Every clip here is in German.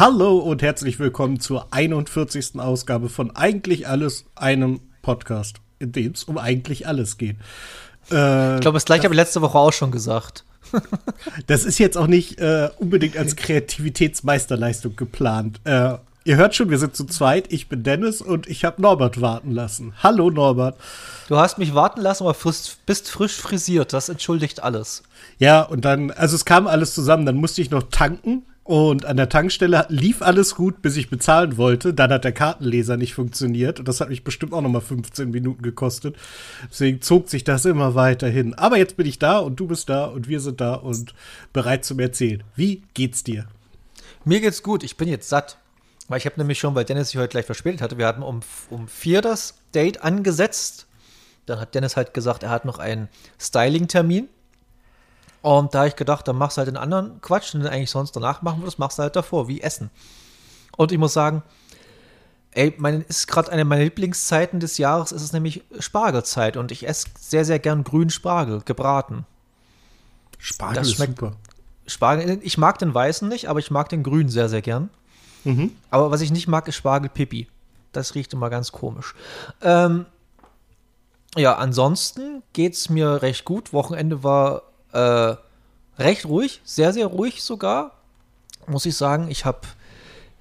Hallo und herzlich willkommen zur 41. Ausgabe von Eigentlich Alles, einem Podcast, in dem es um eigentlich alles geht. Äh, ich glaube, das gleiche habe ich letzte Woche auch schon gesagt. das ist jetzt auch nicht äh, unbedingt als Kreativitätsmeisterleistung geplant. Äh, ihr hört schon, wir sind zu zweit. Ich bin Dennis und ich habe Norbert warten lassen. Hallo Norbert. Du hast mich warten lassen, aber frisch, bist frisch frisiert. Das entschuldigt alles. Ja, und dann, also es kam alles zusammen. Dann musste ich noch tanken und an der Tankstelle lief alles gut, bis ich bezahlen wollte. Dann hat der Kartenleser nicht funktioniert. Und das hat mich bestimmt auch noch mal 15 Minuten gekostet. Deswegen zog sich das immer weiter hin. Aber jetzt bin ich da und du bist da und wir sind da und bereit zum Erzählen. Wie geht's dir? Mir geht's gut. Ich bin jetzt satt. Weil ich habe nämlich schon, weil Dennis sich heute gleich verspätet hatte, wir hatten um, um vier das Date angesetzt. Dann hat Dennis halt gesagt, er hat noch einen Styling-Termin. Und da habe ich gedacht, dann machst du halt den anderen Quatsch, den du eigentlich sonst danach machen würdest, machst du halt davor, wie Essen. Und ich muss sagen, ey, mein, ist gerade eine meiner Lieblingszeiten des Jahres, ist es nämlich Spargelzeit und ich esse sehr, sehr gern grünen Spargel, gebraten. Spargel das schmeckt super. Spargel, ich mag den weißen nicht, aber ich mag den grünen sehr, sehr gern. Mhm. Aber was ich nicht mag, ist Spargelpipi. Das riecht immer ganz komisch. Ähm, ja, ansonsten geht es mir recht gut. Wochenende war äh, recht ruhig, sehr, sehr ruhig sogar, muss ich sagen. Ich habe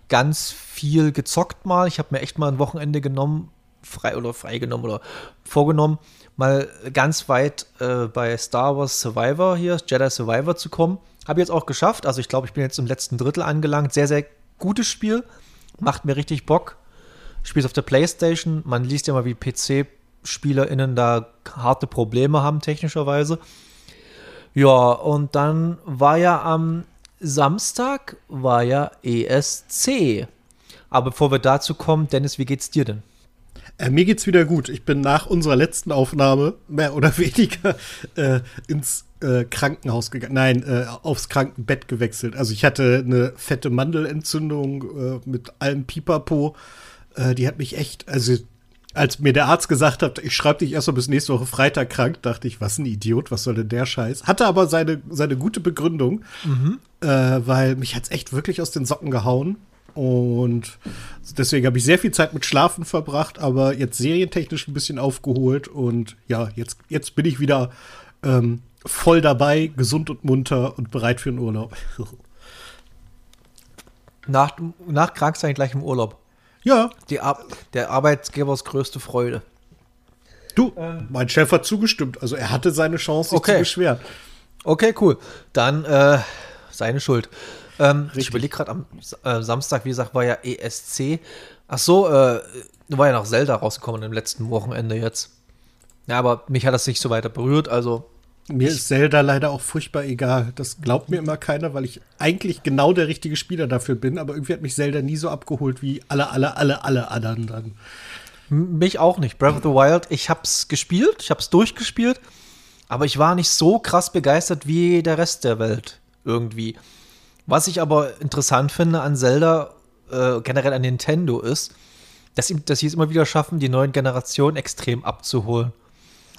ganz viel gezockt mal. Ich habe mir echt mal ein Wochenende genommen, frei oder freigenommen oder vorgenommen, mal ganz weit äh, bei Star Wars Survivor hier, Jedi Survivor zu kommen. Habe jetzt auch geschafft. Also ich glaube, ich bin jetzt im letzten Drittel angelangt. Sehr, sehr gutes Spiel. Macht mir richtig Bock. Spielt auf der Playstation. Man liest ja mal, wie PC-SpielerInnen da harte Probleme haben, technischerweise. Ja, und dann war ja am Samstag war ja ESC. Aber bevor wir dazu kommen, Dennis, wie geht's dir denn? Äh, mir geht's wieder gut. Ich bin nach unserer letzten Aufnahme mehr oder weniger äh, ins äh, Krankenhaus gegangen. Nein, äh, aufs Krankenbett gewechselt. Also ich hatte eine fette Mandelentzündung äh, mit allem Pipapo. Äh, die hat mich echt, also als mir der Arzt gesagt hat, ich schreibe dich erst mal bis nächste Woche Freitag krank, dachte ich, was ein Idiot, was soll denn der Scheiß? Hatte aber seine, seine gute Begründung, mhm. äh, weil mich hat's echt wirklich aus den Socken gehauen. Und deswegen habe ich sehr viel Zeit mit Schlafen verbracht, aber jetzt serientechnisch ein bisschen aufgeholt. Und ja, jetzt, jetzt bin ich wieder ähm, voll dabei, gesund und munter und bereit für den Urlaub. nach, nach Kranksein gleich im Urlaub. Ja. Die Ar der Arbeitgebers größte Freude. Du, ähm. mein Chef hat zugestimmt. Also er hatte seine Chance, sich okay. zu beschweren. Okay, cool. Dann äh, seine Schuld. Ähm, ich überlege gerade am äh, Samstag, wie gesagt, war ja ESC. Ach so, äh, war ja noch Zelda rausgekommen im letzten Wochenende jetzt. Ja, aber mich hat das nicht so weiter berührt, also mir ist Zelda leider auch furchtbar egal. Das glaubt mir immer keiner, weil ich eigentlich genau der richtige Spieler dafür bin. Aber irgendwie hat mich Zelda nie so abgeholt wie alle, alle, alle, alle anderen dann. Mich auch nicht. Breath of the Wild, ich hab's gespielt, ich hab's durchgespielt, aber ich war nicht so krass begeistert wie der Rest der Welt irgendwie. Was ich aber interessant finde an Zelda, äh, generell an Nintendo, ist, dass, dass sie es immer wieder schaffen, die neuen Generationen extrem abzuholen.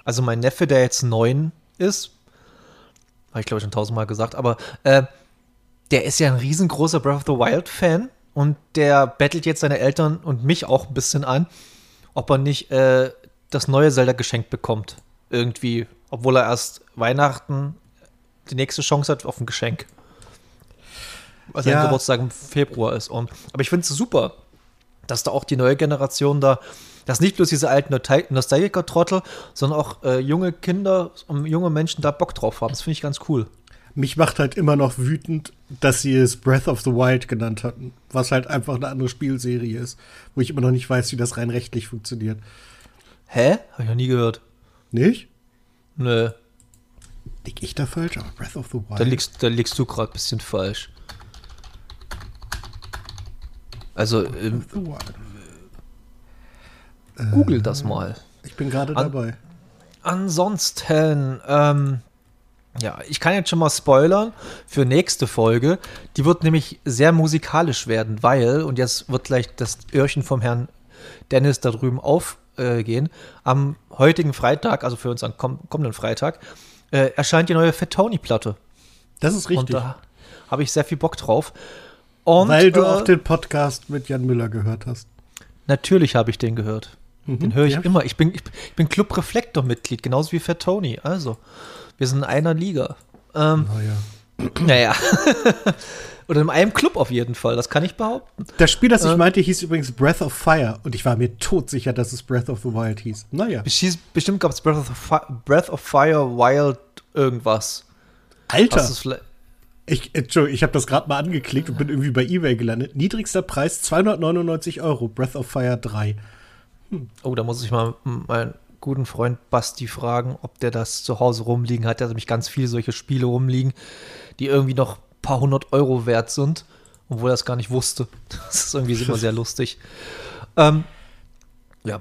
Also mein Neffe, der jetzt neun ist, habe ich glaube ich schon tausendmal gesagt, aber äh, der ist ja ein riesengroßer Breath of the Wild Fan und der bettelt jetzt seine Eltern und mich auch ein bisschen an, ob er nicht äh, das neue Zelda geschenkt bekommt. Irgendwie, obwohl er erst Weihnachten die nächste Chance hat auf ein Geschenk. Weil sein ja. Geburtstag im Februar ist. Und, aber ich finde es super, dass da auch die neue Generation da dass nicht bloß diese alten Nostalgiker-Trottel, sondern auch äh, junge Kinder und junge Menschen da Bock drauf haben. Das finde ich ganz cool. Mich macht halt immer noch wütend, dass sie es Breath of the Wild genannt hatten, was halt einfach eine andere Spielserie ist, wo ich immer noch nicht weiß, wie das rein rechtlich funktioniert. Hä? Habe ich noch nie gehört. Nicht? Nö. Lieg ich da falsch? Aber Breath of the Wild. Da liegst, da liegst du gerade ein bisschen falsch. Also, ähm, Google das mal. Ich bin gerade dabei. ansonsten, ähm, ja, ich kann jetzt schon mal spoilern für nächste Folge. Die wird nämlich sehr musikalisch werden, weil, und jetzt wird gleich das Öhrchen vom Herrn Dennis da drüben aufgehen, äh, am heutigen Freitag, also für uns am kommenden Freitag, äh, erscheint die neue Fat Tony-Platte. Das ist richtig. Und da habe ich sehr viel Bock drauf. Und, Weil du äh, auch den Podcast mit Jan Müller gehört hast. Natürlich habe ich den gehört. Mhm, den höre ich ja. immer. Ich bin, ich, ich bin Club Reflektor-Mitglied, genauso wie Fat Tony. Also, wir sind in einer Liga. Ähm, naja. Naja. Oder in einem Club auf jeden Fall, das kann ich behaupten. Das Spiel, das ich äh, meinte, hieß übrigens Breath of Fire und ich war mir todsicher, dass es Breath of the Wild hieß. Naja. Bestimmt gab es Breath, Breath, of Fire Wild irgendwas. Alter! Ich, Entschuldigung, ich habe das gerade mal angeklickt und bin irgendwie bei Ebay gelandet. Niedrigster Preis 299 Euro, Breath of Fire 3. Oh, da muss ich mal meinen guten Freund Basti fragen, ob der das zu Hause rumliegen hat. Der hat nämlich ganz viele solche Spiele rumliegen, die irgendwie noch ein paar hundert Euro wert sind, obwohl er das gar nicht wusste. Das ist irgendwie immer sehr lustig. Ähm, ja,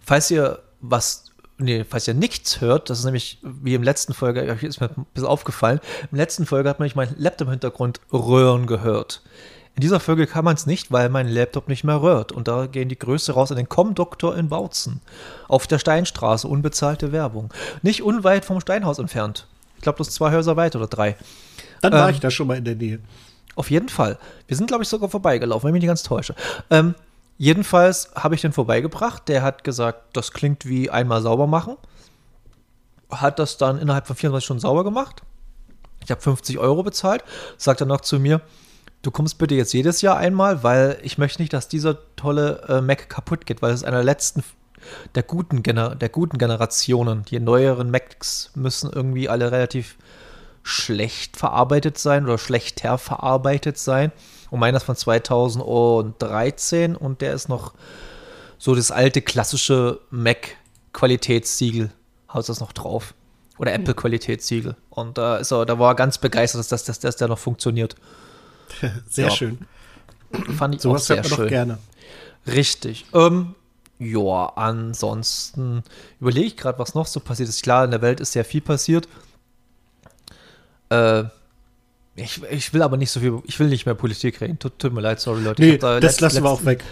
falls ihr was nee, falls ihr nichts hört, das ist nämlich wie im letzten Folge, ist mir ein bisschen aufgefallen, im letzten Folge hat man nämlich mein Laptop im Hintergrund röhren gehört. In dieser Folge kann man es nicht, weil mein Laptop nicht mehr röhrt. Und da gehen die Größe raus an den Com-Doktor in Bautzen. Auf der Steinstraße, unbezahlte Werbung. Nicht unweit vom Steinhaus entfernt. Ich glaube, das ist zwei Häuser weit oder drei. Dann war ähm, ich da schon mal in der Nähe. Auf jeden Fall. Wir sind, glaube ich, sogar vorbeigelaufen, wenn ich mich nicht ganz täusche. Ähm, Jedenfalls habe ich den vorbeigebracht. Der hat gesagt, das klingt wie einmal sauber machen. Hat das dann innerhalb von 24 Stunden sauber gemacht. Ich habe 50 Euro bezahlt. Sagt dann noch zu mir, du kommst bitte jetzt jedes Jahr einmal, weil ich möchte nicht, dass dieser tolle äh, Mac kaputt geht, weil es ist einer der letzten der guten, Gener der guten Generationen. Die neueren Macs müssen irgendwie alle relativ schlecht verarbeitet sein oder schlechter verarbeitet sein. Und meiner ist von 2013 und der ist noch so das alte klassische Mac-Qualitätssiegel, hat das noch drauf. Oder hm. Apple-Qualitätssiegel. Und da ist er, da war er ganz begeistert, dass das, dass das da noch funktioniert. Sehr ja. schön. Fand ich so auch sehr man schön. Doch gerne. Richtig. Ähm, ja, ansonsten überlege ich gerade, was noch so passiert ist. Klar, in der Welt ist sehr viel passiert. Äh, ich, ich will aber nicht so viel, ich will nicht mehr Politik reden. Tut, tut mir leid, sorry Leute. Nee, da das lassen wir auch weg.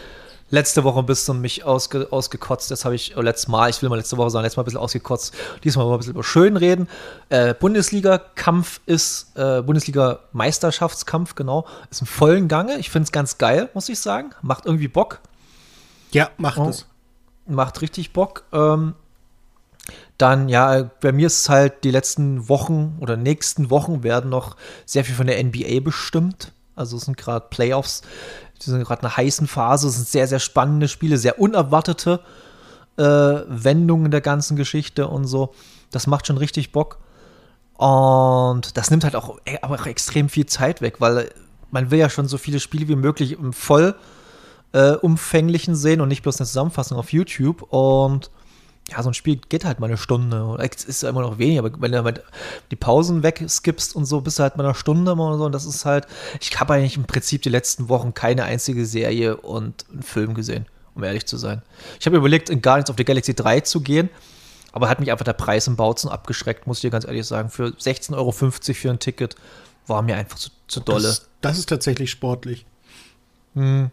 Letzte Woche ein bisschen mich ausge, ausgekotzt, das habe ich, oh, letztes Mal, ich will mal letzte Woche sagen, letztes Mal ein bisschen ausgekotzt, diesmal mal ein bisschen über schön reden. Äh, Bundesliga-Kampf ist, äh, Bundesliga-Meisterschaftskampf, genau, ist im vollen Gange. Ich finde es ganz geil, muss ich sagen. Macht irgendwie Bock. Ja, macht oh, es. Macht richtig Bock. Ähm, dann, ja, bei mir ist es halt, die letzten Wochen oder nächsten Wochen werden noch sehr viel von der NBA bestimmt. Also es sind gerade Playoffs, die sind gerade in einer heißen Phase, es sind sehr, sehr spannende Spiele, sehr unerwartete äh, Wendungen der ganzen Geschichte und so. Das macht schon richtig Bock. Und das nimmt halt auch, e, aber auch extrem viel Zeit weg, weil man will ja schon so viele Spiele wie möglich im voll äh, umfänglichen sehen und nicht bloß eine Zusammenfassung auf YouTube. Und ja, so ein Spiel geht halt mal eine Stunde. Es ist ja immer noch weniger, aber wenn du halt die Pausen wegskippst und so, bist du halt mal eine Stunde und so. Und das ist halt, ich habe eigentlich im Prinzip die letzten Wochen keine einzige Serie und einen Film gesehen, um ehrlich zu sein. Ich habe überlegt, in Guardians of the Galaxy 3 zu gehen, aber hat mich einfach der Preis im Bautzen abgeschreckt, muss ich dir ganz ehrlich sagen. Für 16,50 Euro für ein Ticket war mir einfach zu, zu dolle. Das, das ist tatsächlich sportlich. Hm.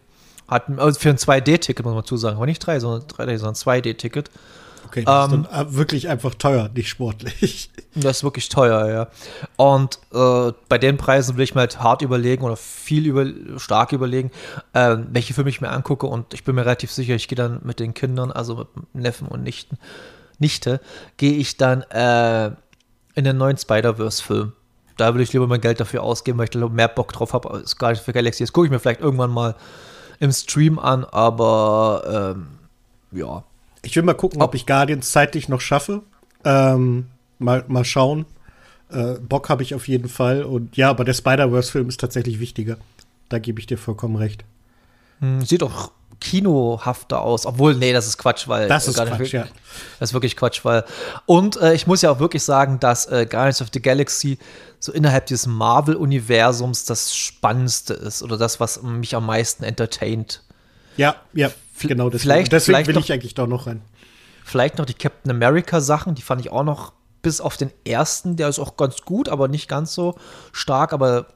Hat, also für ein 2D-Ticket, muss man zu sagen. Aber nicht 3, sondern 3D, sondern 2D-Ticket. Okay, das ähm, ist dann wirklich einfach teuer, nicht sportlich. Das ist wirklich teuer, ja. Und äh, bei den Preisen will ich mir halt hart überlegen oder viel über, stark überlegen, äh, welche Filme ich mir angucke. Und ich bin mir relativ sicher, ich gehe dann mit den Kindern, also mit Neffen und Nichten, Nichte, gehe ich dann äh, in den neuen Spider-Verse-Film. Da würde ich lieber mein Geld dafür ausgeben, weil ich da mehr Bock drauf habe als gar nicht für Galaxy. Das gucke ich mir vielleicht irgendwann mal im Stream an, aber ähm, ja, ich will mal gucken, ob ich Guardians zeitlich noch schaffe. Ähm, mal, mal schauen. Äh, Bock habe ich auf jeden Fall. Und ja, aber der Spider-Verse-Film ist tatsächlich wichtiger. Da gebe ich dir vollkommen recht. Hm, sieht doch kinohafter aus. Obwohl, nee, das ist Quatsch, weil. Das ist Quatsch, ja. Das ist wirklich Quatsch, weil. Und äh, ich muss ja auch wirklich sagen, dass äh, Guardians of the Galaxy so innerhalb dieses Marvel-Universums das Spannendste ist oder das, was mich am meisten entertaint. Ja, ja. Genau, deswegen, vielleicht, deswegen vielleicht will noch, ich eigentlich da noch rein. Vielleicht noch die Captain America Sachen, die fand ich auch noch bis auf den ersten, der ist auch ganz gut, aber nicht ganz so stark, aber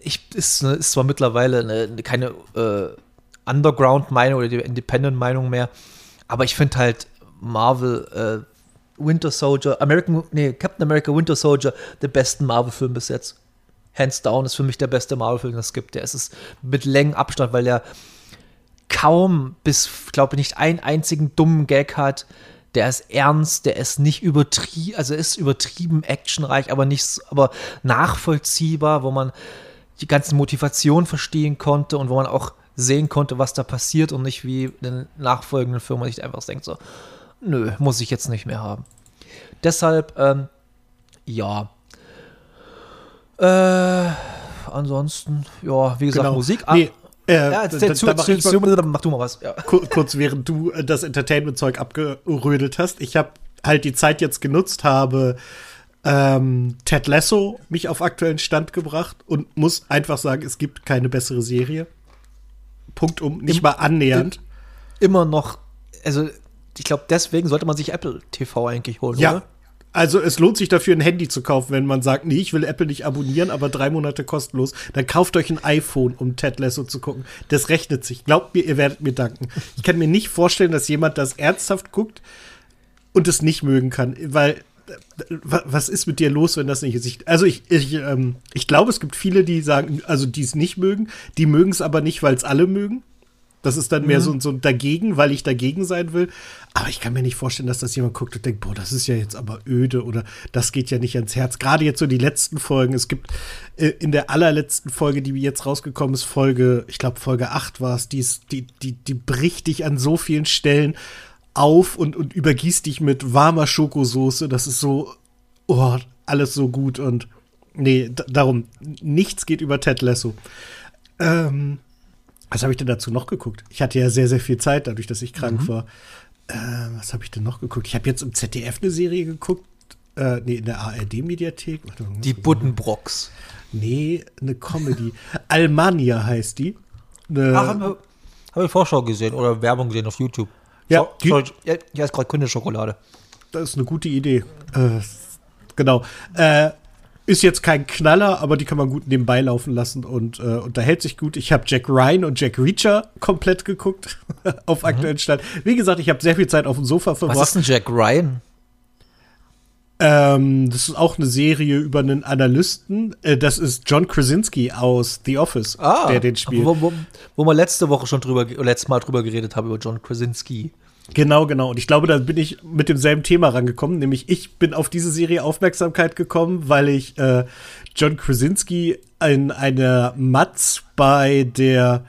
ich ist, ist zwar mittlerweile eine, keine äh, Underground-Meinung oder die Independent-Meinung mehr, aber ich finde halt Marvel äh, Winter Soldier, American, nee, Captain America Winter Soldier, der besten Marvel-Film bis jetzt. hands down, ist für mich der beste Marvel-Film, den es gibt. Der ist es mit Längen Abstand, weil er kaum bis, glaube ich, nicht einen einzigen dummen Gag hat. Der ist ernst, der ist nicht übertrieben, also ist übertrieben actionreich, aber nicht, aber nachvollziehbar, wo man die ganzen Motivationen verstehen konnte und wo man auch sehen konnte, was da passiert und nicht wie den nachfolgenden Filmen sich einfach denkt so, nö, muss ich jetzt nicht mehr haben. Deshalb, ähm, ja. Äh, ansonsten, ja, wie gesagt, Genau. Musik. Nee, äh, ja, jetzt, da- mach ich mal- mach du mal was. Ja. Kur- kurz während du äh, das Entertainment-Zeug abgerödelt hast. Ich habe halt die Zeit jetzt genutzt, habe ähm, Ted Lasso mich auf aktuellen Stand gebracht und muss einfach sagen, es gibt keine bessere Serie. Punkt um, nicht Im- mal annähernd. Immer noch, also ich glaube, deswegen sollte man sich Apple TV eigentlich holen, Ja. oder? Also es lohnt sich dafür, ein Handy zu kaufen, wenn man sagt, nee, ich will Apple nicht abonnieren, aber drei Monate kostenlos. Dann kauft euch ein iPhone, um Ted Lasso zu gucken. Das rechnet sich. Glaubt mir, ihr werdet mir danken. Ich kann mir nicht vorstellen, dass jemand das ernsthaft guckt und es nicht mögen kann, weil äh, wa- was ist mit dir los, wenn das nicht ist? Also ich, ich, ähm, ich glaube, es gibt viele, die sagen, also die es nicht mögen, die mögen es aber nicht, weil es alle mögen. Das ist dann mehr so, so ein dagegen, weil ich dagegen sein will. Aber ich kann mir nicht vorstellen, dass das jemand guckt und denkt, boah, das ist ja jetzt aber öde oder das geht ja nicht ans Herz. Gerade jetzt so die letzten Folgen. Es gibt äh, in der allerletzten Folge, die jetzt rausgekommen ist, Folge, ich glaube Folge 8 war es, die, ist- die, die, die bricht dich an so vielen Stellen auf und, und übergießt dich mit warmer Schokosoße. Das ist so, oh, alles so gut und nee, darum, nichts geht über Ted Lasso. Ähm, was habe ich denn dazu noch geguckt? Ich hatte ja sehr, sehr viel Zeit, dadurch, dass ich krank war. Äh, was habe ich denn noch geguckt? Ich habe jetzt im ZDF eine Serie geguckt. Äh, nee, in der ARD-Mediathek. Die Buddenbrocks. Nee, eine Comedy. Almania heißt die. Eine, Ach, haben wir, haben wir Vorschau gesehen oder Werbung gesehen auf YouTube. Ja, so, die- sorry, ja, ist gerade Kundenschokolade. das ist eine gute Idee. Äh, genau. Äh, ist jetzt kein Knaller, aber die kann man gut nebenbei laufen lassen und äh, unterhält sich gut. Ich habe Jack Ryan und Jack Reacher komplett geguckt auf aktuellen Stand. Wie gesagt, ich habe sehr viel Zeit auf dem Sofa Was verbracht. ist denn Jack Ryan? Ähm, das ist auch eine Serie über einen Analysten. Äh, das ist John Krasinski aus The Office, der den spielt. Wo, wo, wo wir letzte Woche schon drüber, letztes Mal drüber geredet haben, über John Krasinski. Genau, genau. Und ich glaube, da bin ich mit demselben Thema rangekommen. Nämlich, ich bin auf diese Serie Aufmerksamkeit gekommen, weil ich äh, John Krasinski in einer Matz bei der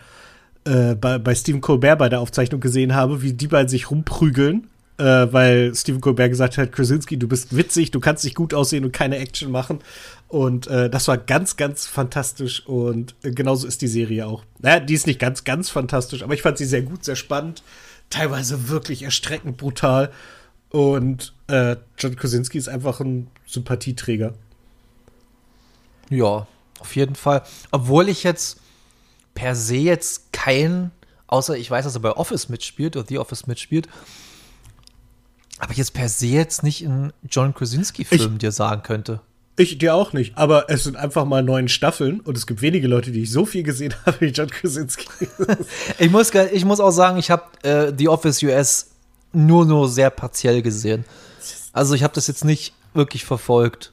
äh, bei, bei Stephen Colbert bei der Aufzeichnung gesehen habe, wie die beiden sich rumprügeln. Äh, weil Stephen Colbert gesagt hat, Krasinski, du bist witzig, du kannst dich gut aussehen und keine Action machen. Und äh, das war ganz, ganz fantastisch. Und äh, genauso ist die Serie auch. Naja, die ist nicht ganz, ganz fantastisch, aber ich fand sie sehr gut, sehr spannend. Teilweise wirklich erstreckend brutal. Und äh, John Krasinski ist einfach ein Sympathieträger. Ja, auf jeden Fall. Obwohl ich jetzt per se jetzt kein, außer ich weiß, dass er bei Office mitspielt oder The Office mitspielt, aber ich jetzt per se jetzt nicht in John Krasinski-Film dir sagen könnte. Ich dir auch nicht, aber es sind einfach mal neun Staffeln und es gibt wenige Leute, die ich so viel gesehen habe wie John Krasinski. Ich muss, ich muss auch sagen, ich habe äh, The Office US nur nur sehr partiell gesehen. Also ich habe das jetzt nicht wirklich verfolgt.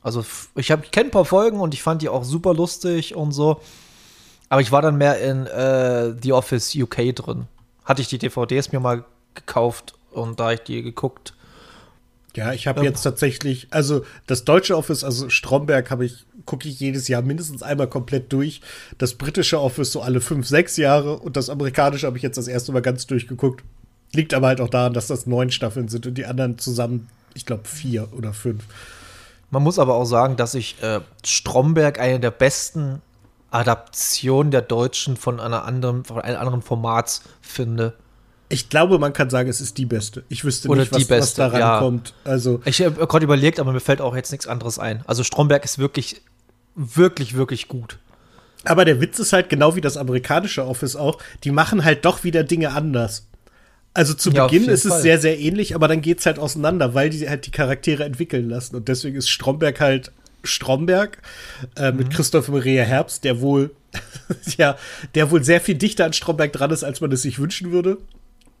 Also ich ich kenne ein paar Folgen und ich fand die auch super lustig und so. Aber ich war dann mehr in äh, The Office UK drin. Hatte ich die DVDs mir mal gekauft und da ich die geguckt. Ja, ich habe Ja. jetzt tatsächlich, also das deutsche Office, also Stromberg, habe ich, gucke ich jedes Jahr mindestens einmal komplett durch. Das britische Office so alle fünf, sechs Jahre und das amerikanische habe ich jetzt das erste Mal ganz durchgeguckt. Liegt aber halt auch daran, dass das neun Staffeln sind und die anderen zusammen, ich glaube, vier oder fünf. Man muss aber auch sagen, dass ich äh, Stromberg eine der besten Adaptionen der Deutschen von einer anderen, von einem anderen Format finde. Ich glaube, man kann sagen, es ist die beste. Ich wüsste Oder nicht, was, die was beste, daran ja. kommt. Also, Ich habe gerade überlegt, aber mir fällt auch jetzt nichts anderes ein. Also Stromberg ist wirklich, wirklich, wirklich gut. aber der Witz ist halt genau wie das amerikanische Office auch, die machen halt doch wieder Dinge anders. Also zu Ja, Beginn ist es Fall. sehr, sehr ähnlich, aber dann geht's halt auseinander, weil die halt die Charaktere entwickeln lassen. Und deswegen ist Stromberg halt Stromberg äh, Mhm. mit Christoph Maria Herbst, der wohl, ja, der wohl sehr viel dichter an Stromberg dran ist, als man es sich wünschen würde.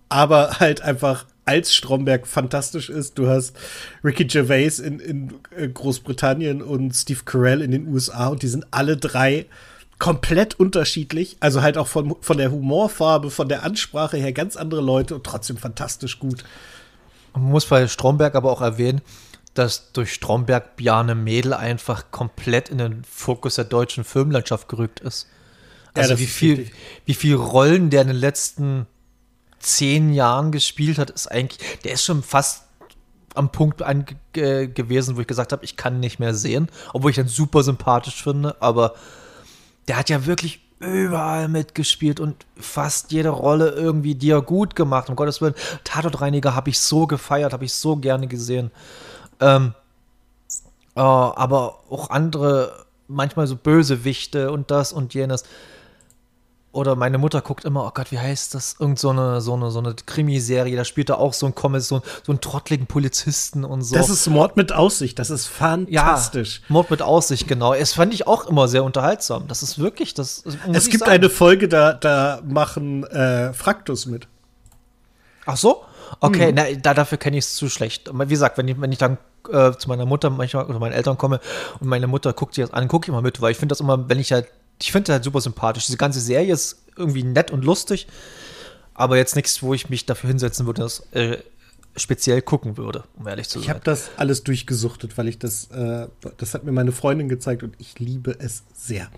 Aber halt einfach als Stromberg fantastisch ist. Du hast Ricky Gervais in, in äh, Großbritannien und Steve Carell in den USA und die sind alle drei komplett unterschiedlich. Also halt auch von, von der Humorfarbe, von der Ansprache her ganz andere Leute und trotzdem fantastisch gut. Man muss bei Stromberg aber auch erwähnen, dass durch Stromberg Bjarne Mädel einfach komplett in den Fokus der deutschen Filmlandschaft gerückt ist. Also ja, wie viel, wie viel Rollen der in den letzten zehn Jahren gespielt hat, ist eigentlich, der ist schon fast am Punkt an, äh, gewesen, wo ich gesagt habe, ich kann nicht mehr sehen, obwohl ich ihn super sympathisch finde, aber der hat ja wirklich überall mitgespielt und fast jede Rolle irgendwie, die er gut gemacht. Um Gottes Willen, Tatortreiniger habe ich so gefeiert, habe ich so gerne gesehen. Ähm, äh, aber auch andere, manchmal so Bösewichte und das und jenes. Oder meine Mutter guckt immer, oh Gott, wie heißt das? Irgend so eine, so eine, so eine Krimiserie, da spielt er auch so ein Kommissar, so, so einen trottligen Polizisten und so. Das ist Mord mit Aussicht, das ist fantastisch. Ja, Mord mit Aussicht, genau. Es fand ich auch immer sehr unterhaltsam. Das ist wirklich, das Es gibt sagen. eine Folge, da, da machen äh, Fraktus mit. Ach so? Okay, hm. na, da, dafür kenne ich es zu schlecht. Wie gesagt, wenn ich, wenn ich dann äh, zu meiner Mutter manchmal oder meinen Eltern komme und meine Mutter guckt sich das an, gucke ich mal mit, weil ich finde das immer, wenn ich halt ich finde halt super sympathisch. Diese ganze Serie ist irgendwie nett und lustig, aber jetzt nichts, wo ich mich dafür hinsetzen würde, das äh, speziell gucken würde, um ehrlich zu sein. Ich habe das alles durchgesuchtet, weil ich das, äh, das hat mir meine Freundin gezeigt und ich liebe es sehr.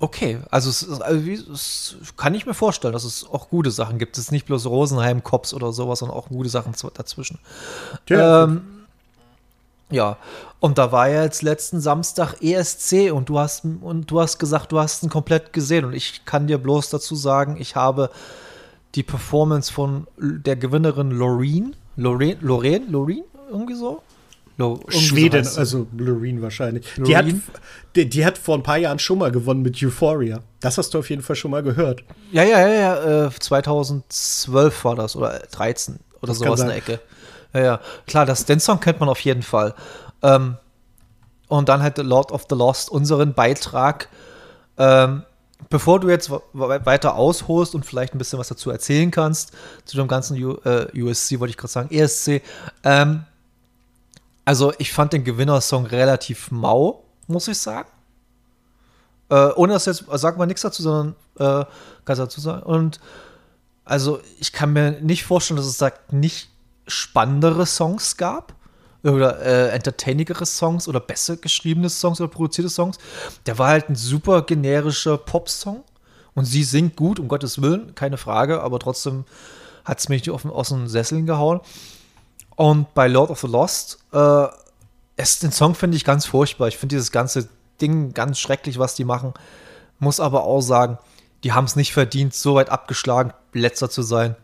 Okay, also, es, also es, kann ich mir vorstellen, dass es auch gute Sachen gibt. Es ist nicht bloß Rosenheim, Cops oder sowas, sondern auch gute Sachen dazwischen. Ja, ähm, ja, und da war ja jetzt letzten Samstag ESC und du hast und du hast gesagt, du hast ihn komplett gesehen und ich kann dir bloß dazu sagen, ich habe die Performance von der Gewinnerin Loreen, Loreen, Loreen, Loreen, irgendwie so. Lo, Schweden, so also Loreen wahrscheinlich. Die hat, die, die, hat vor ein paar Jahren schon mal gewonnen mit Euphoria. Das hast du auf jeden Fall schon mal gehört. Ja, ja, ja, ja. Äh, 2012 war das oder 13 oder das sowas in der Ecke. Ja, ja. Klar, das, den Song kennt man auf jeden Fall. Ähm, und dann halt Lord of the Lost, unseren Beitrag. Ähm, bevor du jetzt weiter ausholst und vielleicht ein bisschen was dazu erzählen kannst, zu dem ganzen U äh, USC, wollte ich gerade sagen, ESC. Ähm, also, ich fand den Gewinnersong relativ mau, muss ich sagen. Äh, ohne dass jetzt, sag mal nichts dazu, sondern äh, kannst dazu sagen. Und also, ich kann mir nicht vorstellen, dass es da nicht spannendere Songs gab oder äh, entertainigere Songs oder besser geschriebene Songs oder produzierte Songs. Der war halt ein super generischer Pop-Song und sie singt gut, um Gottes Willen, keine Frage, aber trotzdem hat es mich auf, aus den Sesseln gehauen. Und bei Lord of the Lost, äh, es, den Song finde ich ganz furchtbar. Ich finde dieses ganze Ding ganz schrecklich, was die machen. Muss aber auch sagen, die haben es nicht verdient, so weit abgeschlagen, letzter zu sein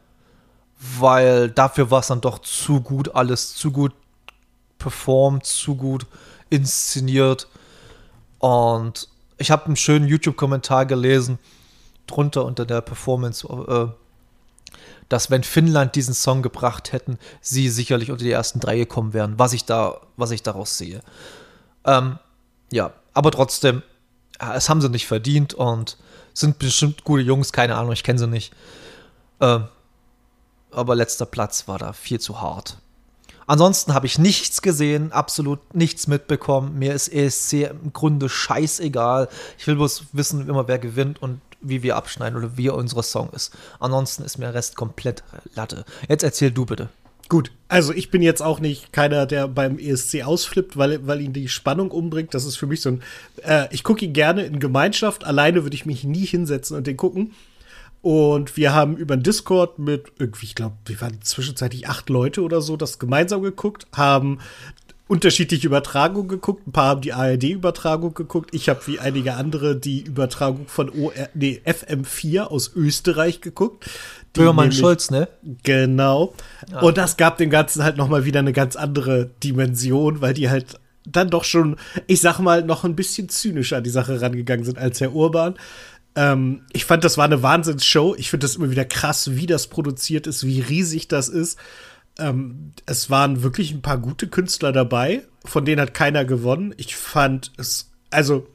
weil dafür war es dann doch zu gut alles, zu gut performt, zu gut inszeniert. Und ich habe einen schönen YouTube-Kommentar gelesen, drunter unter der Performance, äh, dass wenn Finnland diesen Song gebracht hätten, sie sicherlich unter die ersten drei gekommen wären, was ich da, was ich daraus sehe. Ähm, ja, aber trotzdem, es haben sie nicht verdient und sind bestimmt gute Jungs, keine Ahnung, ich kenne sie nicht. Ähm, aber letzter Platz war da viel zu hart. Ansonsten habe ich nichts gesehen, absolut nichts mitbekommen. Mir ist ESC im Grunde scheißegal. Ich will bloß wissen, immer wer gewinnt und wie wir abschneiden oder wie unser Song ist. Ansonsten ist mir der Rest komplett Latte. Jetzt erzähl du bitte. Gut, also ich bin jetzt auch nicht keiner, der beim ESC ausflippt, weil, weil ihn die Spannung umbringt. Das ist für mich so ein. Äh, ich gucke ihn gerne in Gemeinschaft. Alleine würde ich mich nie hinsetzen und den gucken. Und wir haben über den Discord mit irgendwie, ich glaube, wir waren zwischenzeitlich acht Leute oder so, das gemeinsam geguckt, haben unterschiedliche Übertragungen geguckt. Ein paar haben die ARD-Übertragung geguckt. Ich habe wie einige andere die Übertragung von OR, nee, FM4 aus Österreich geguckt. Böhmermann Schulz, ne? Genau. Ah. Und das gab dem Ganzen halt noch mal wieder eine ganz andere Dimension, weil die halt dann doch schon, ich sag mal, noch ein bisschen zynischer an die Sache rangegangen sind als Herr Urban. Ähm, ich fand, das war eine Wahnsinnsshow. Ich finde das immer wieder krass, wie das produziert ist, wie riesig das ist. Ähm, es waren wirklich ein paar gute Künstler dabei, von denen hat keiner gewonnen. Ich fand es, also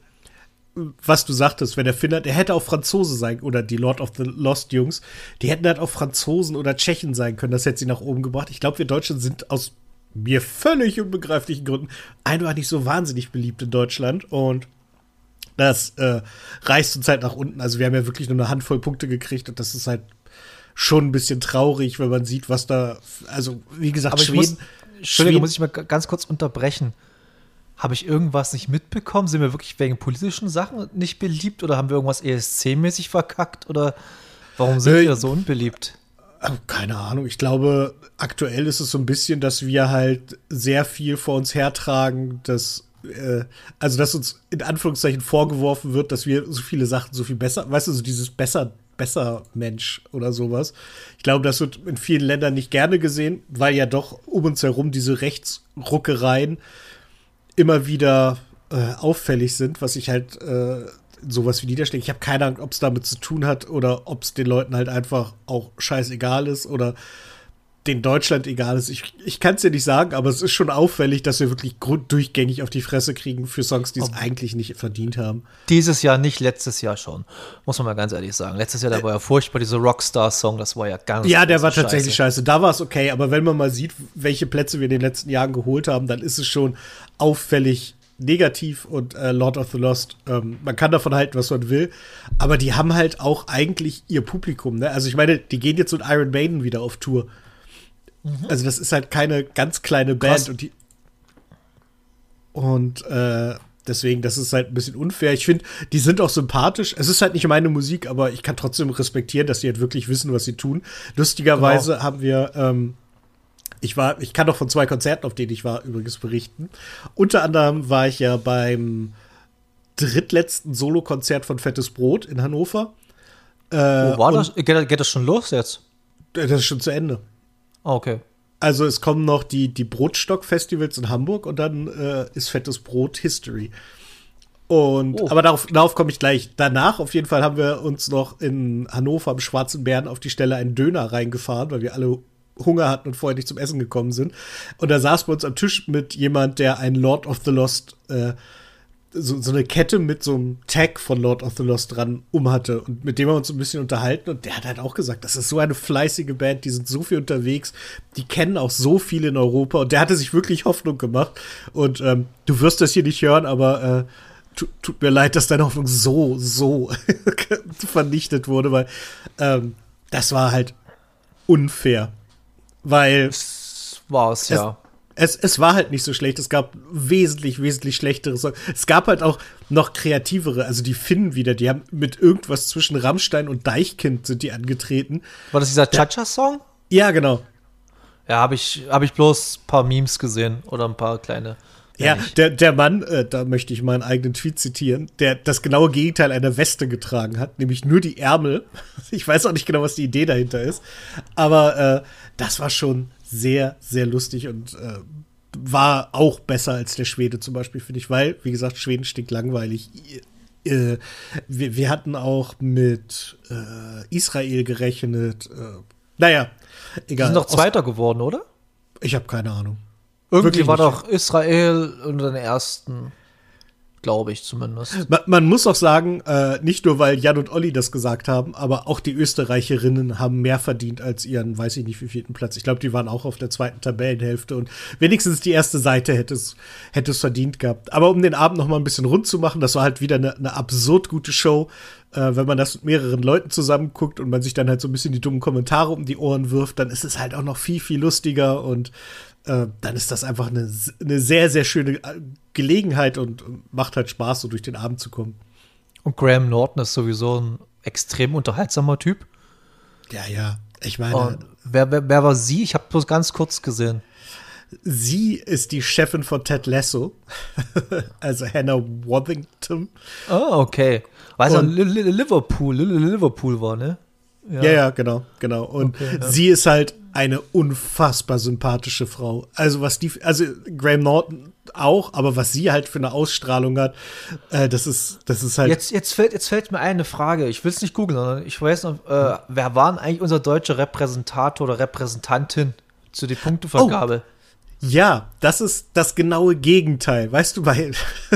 was du sagtest, wenn der Finner, der hätte auch Franzose sein, oder die Lord of the Lost Jungs, die hätten halt auch Franzosen oder Tschechen sein können, das hätte sie nach oben gebracht. Ich glaube, wir Deutschen sind aus mir völlig unbegreiflichen Gründen einfach nicht so wahnsinnig beliebt in Deutschland und das äh, reißt uns halt nach unten. Also wir haben ja wirklich nur eine Handvoll Punkte gekriegt und das ist halt schon ein bisschen traurig, wenn man sieht, was da, also wie gesagt, Aber Schweden. Muss, Entschuldigung, muss ich mal ganz kurz unterbrechen. Habe ich irgendwas nicht mitbekommen? Sind wir wirklich wegen politischen Sachen nicht beliebt oder haben wir irgendwas ESC-mäßig verkackt oder warum sind äh, wir so unbeliebt? Keine Ahnung. Ich glaube, aktuell ist es so ein bisschen, dass wir halt sehr viel vor uns hertragen, dass äh, also dass uns in Anführungszeichen vorgeworfen wird, dass wir so viele Sachen so viel besser, weißt du, so dieses besser besser Mensch oder sowas. Ich glaube, das wird in vielen Ländern nicht gerne gesehen, weil ja doch um uns herum diese Rechtsruckereien immer wieder äh, auffällig sind, was ich halt äh, sowas wie niederschlägt. Ich habe keine Ahnung, ob es damit zu tun hat oder ob es den Leuten halt einfach auch scheißegal ist oder den Deutschland egal ist. Ich, ich kann es dir nicht sagen, aber es ist schon auffällig, dass wir wirklich durchgängig auf die Fresse kriegen für Songs, die es eigentlich nicht verdient haben. Dieses Jahr nicht, letztes Jahr schon. Muss man mal ganz ehrlich sagen. Letztes Jahr, da war ja furchtbar, dieser Rockstar-Song, das war ja ganz Ja, der war tatsächlich scheiße. scheiße. Da war es okay, aber wenn man mal sieht, welche Plätze wir in den letzten Jahren geholt haben, dann ist es schon auffällig negativ und äh, Lord of the Lost, ähm, man kann davon halten, was man will, aber die haben halt auch eigentlich ihr Publikum, ne? Also ich meine, die gehen jetzt mit Iron Maiden wieder auf Tour. Mhm. Also das ist halt keine ganz kleine Band Krass. und die und äh, deswegen, das ist halt ein bisschen unfair. Ich finde, die sind auch sympathisch. Es ist halt nicht meine Musik, aber ich kann trotzdem respektieren, dass sie halt wirklich wissen, was sie tun. Lustigerweise genau. haben wir ähm, ich war, ich kann doch von zwei Konzerten, auf denen ich war, übrigens berichten. Unter anderem war ich ja beim drittletzten Solokonzert von Fettes Brot in Hannover. Äh, Wo war das? Geht, geht, das schon los jetzt? Das ist schon zu Ende. Ah, okay. Also es kommen noch die, die Brotstock-Festivals in Hamburg und dann äh, ist Fettes Brot History. Und, oh. aber darauf, darauf komme ich gleich. Danach, auf jeden Fall, haben wir uns noch in Hannover am Schwarzen Bären auf die Stelle einen Döner reingefahren, weil wir alle Hunger hatten und vorher nicht zum Essen gekommen sind. Und da saß bei uns am Tisch mit jemand, der ein Lord of the Lost, äh, so, so eine Kette mit so einem Tag von Lord of the Lost dran um hatte. Und mit dem wir uns ein bisschen unterhalten. Und der hat halt auch gesagt, das ist so eine fleißige Band, die sind so viel unterwegs, die kennen auch so viel in Europa. Und der hatte sich wirklich Hoffnung gemacht. Und ähm, du wirst das hier nicht hören, aber äh, tut, mir leid, dass deine Hoffnung so, so vernichtet wurde, weil ähm, das war halt unfair. Weil. Es war es, ja. Es, es war halt nicht so schlecht. Es gab wesentlich, wesentlich schlechtere Songs. Es gab halt auch noch kreativere. Also die Finnen wieder, die haben mit irgendwas zwischen Rammstein und Deichkind sind die angetreten. War das dieser Cha-Cha-Song? Ja, genau. Ja, habe ich, hab ich bloß ein paar Memes gesehen oder ein paar kleine. Ja, der, der Mann, äh, da möchte ich meinen eigenen Tweet zitieren, der das genaue Gegenteil einer Weste getragen hat, nämlich nur die Ärmel. Ich weiß auch nicht genau, was die Idee dahinter ist, aber äh, das war schon sehr, sehr lustig und äh, war auch besser als der Schwede zum Beispiel, finde ich, weil, wie gesagt, Schweden stinkt langweilig. Äh, wir, wir, hatten auch mit äh, Israel gerechnet. Äh, naja, egal. Die sind doch Zweiter geworden, oder? Ich habe keine Ahnung. Irgendwie war doch Israel unter den ersten, glaube ich zumindest. Man, man, muss auch sagen, äh, nicht nur weil Jan und Olli das gesagt haben, aber auch die Österreicherinnen haben mehr verdient als ihren, weiß ich nicht, wie vierten Platz. Ich glaube, die waren auch auf der zweiten Tabellenhälfte und wenigstens die erste Seite hätte es, hätte es verdient gehabt. Aber um den Abend noch mal ein bisschen rund zu machen, das war halt wieder eine, eine absurd gute Show. Äh, wenn man das mit mehreren Leuten zusammenguckt und man sich dann halt so ein bisschen die dummen Kommentare um die Ohren wirft, dann ist es halt auch noch viel, viel lustiger und äh, dann ist das einfach eine, eine sehr, sehr schöne Gelegenheit und, macht halt Spaß, so durch den Abend zu kommen. Und Graham Norton ist sowieso ein extrem unterhaltsamer Typ. Ja, ja. Ich meine. Wer, wer, wer, war sie? Ich habe bloß ganz kurz gesehen. Sie ist die Chefin von Ted Lasso, also Hannah Worthington. Oh, okay. Weil es Liverpool, Liverpool war, ne? Ja, ja, ja genau, genau. Und okay, ja. sie ist halt eine unfassbar sympathische Frau. Also was die, also Graham Norton auch, aber was sie halt für eine Ausstrahlung hat, äh, das ist, das ist halt. Jetzt, jetzt fällt, jetzt fällt mir eine Frage. Ich will es nicht googeln, sondern ich weiß noch, äh, wer war denn eigentlich unser deutscher Repräsentator oder Repräsentantin zu der Punktevergabe? Oh. Ja, das ist das genaue Gegenteil. Weißt du, weil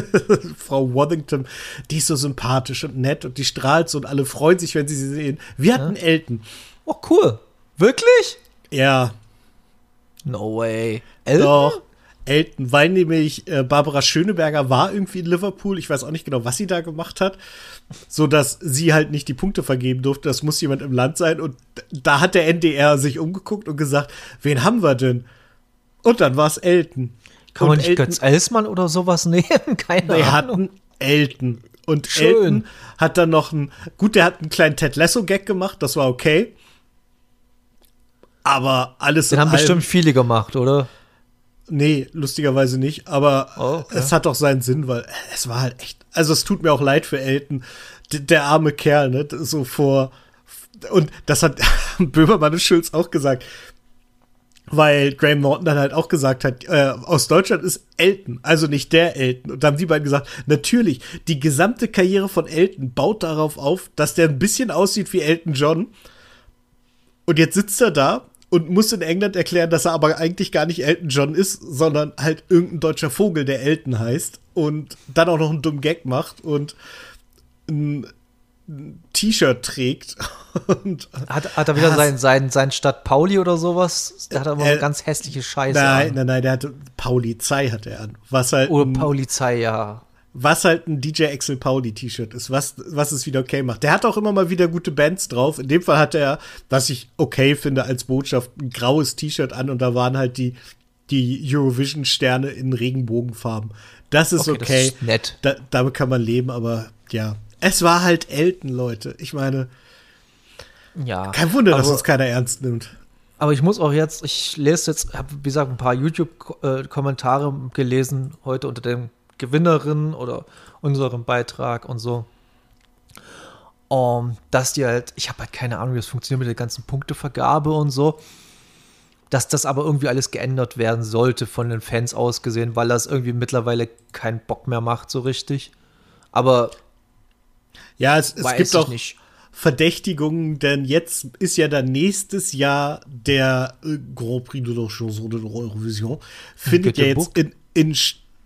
Frau Worthington, die ist so sympathisch und nett und die strahlt so und alle freuen sich, wenn sie sie sehen. Wir hatten ja. Elton. Oh, cool. Wirklich? Ja. No way. Elton? Doch. Elton, weil nämlich äh, Barbara Schöneberger war irgendwie in Liverpool. Ich weiß auch nicht genau, was sie da gemacht hat, so dass sie halt nicht die Punkte vergeben durfte. Das muss jemand im Land sein. Und da hat der NDR sich umgeguckt und gesagt, wen haben wir denn? Und dann war es Elton. Kann und man nicht Elton, Götz Elsmann oder sowas nehmen? Keine wir Ahnung. hatten Elton. Und Schön. Elton hat dann noch einen, gut, der hat einen kleinen Ted Lasso-Gag gemacht, das war okay. Aber alles Den haben bestimmt viele gemacht, oder? Nee, lustigerweise nicht, aber oh, okay. es hat doch seinen Sinn, weil es war halt echt, also es tut mir auch leid für Elton, der, der arme Kerl, ne, so vor, und das hat Böhmermann und Schulz auch gesagt, weil Graham Norton dann halt auch gesagt hat, äh, aus Deutschland ist Elton, also nicht der Elton. Und dann haben die beiden gesagt, natürlich, die gesamte Karriere von Elton baut darauf auf, dass der ein bisschen aussieht wie Elton John. Und jetzt sitzt er da und muss in England erklären, dass er aber eigentlich gar nicht Elton John ist, sondern halt irgendein deutscher Vogel, der Elton heißt und dann auch noch einen dummen Gag macht und ein T-Shirt trägt. und, hat, hat er wieder sein, sein, sein Stadt Pauli oder sowas? Der hat aber äh, ganz hässliche Scheiße. Nein, an. nein, nein, der hatte Paulizei hat er an. Was halt. Oder Paulizei, ja was halt ein DJ Axel Pauli T-Shirt ist, was, was es wieder okay macht. Der hat auch immer mal wieder gute Bands drauf. In dem Fall hat er, was ich okay finde als Botschaft, ein graues T-Shirt an und da waren halt die, die Eurovision-Sterne in Regenbogenfarben. Das ist okay. okay. Das ist nett. Da, damit kann man leben, aber ja. Es war halt Elton, Leute. Ich meine, ja. Kein Wunder, dass uns keiner ernst nimmt. Aber ich muss auch jetzt, ich lese jetzt, habe wie gesagt ein paar YouTube-Kommentare gelesen heute unter dem Gewinnerin oder unserem Beitrag und so. Um, dass die halt, ich habe halt keine Ahnung, wie das funktioniert mit der ganzen Punktevergabe und so. Dass das aber irgendwie alles geändert werden sollte von den Fans aus gesehen, weil das irgendwie mittlerweile keinen Bock mehr macht, so richtig. Aber ja, es, es gibt auch nicht. Verdächtigungen, denn jetzt ist ja dann nächstes Jahr der äh, Grand Prix de la Chanson de l'Eurovision. Findet ja jetzt in, in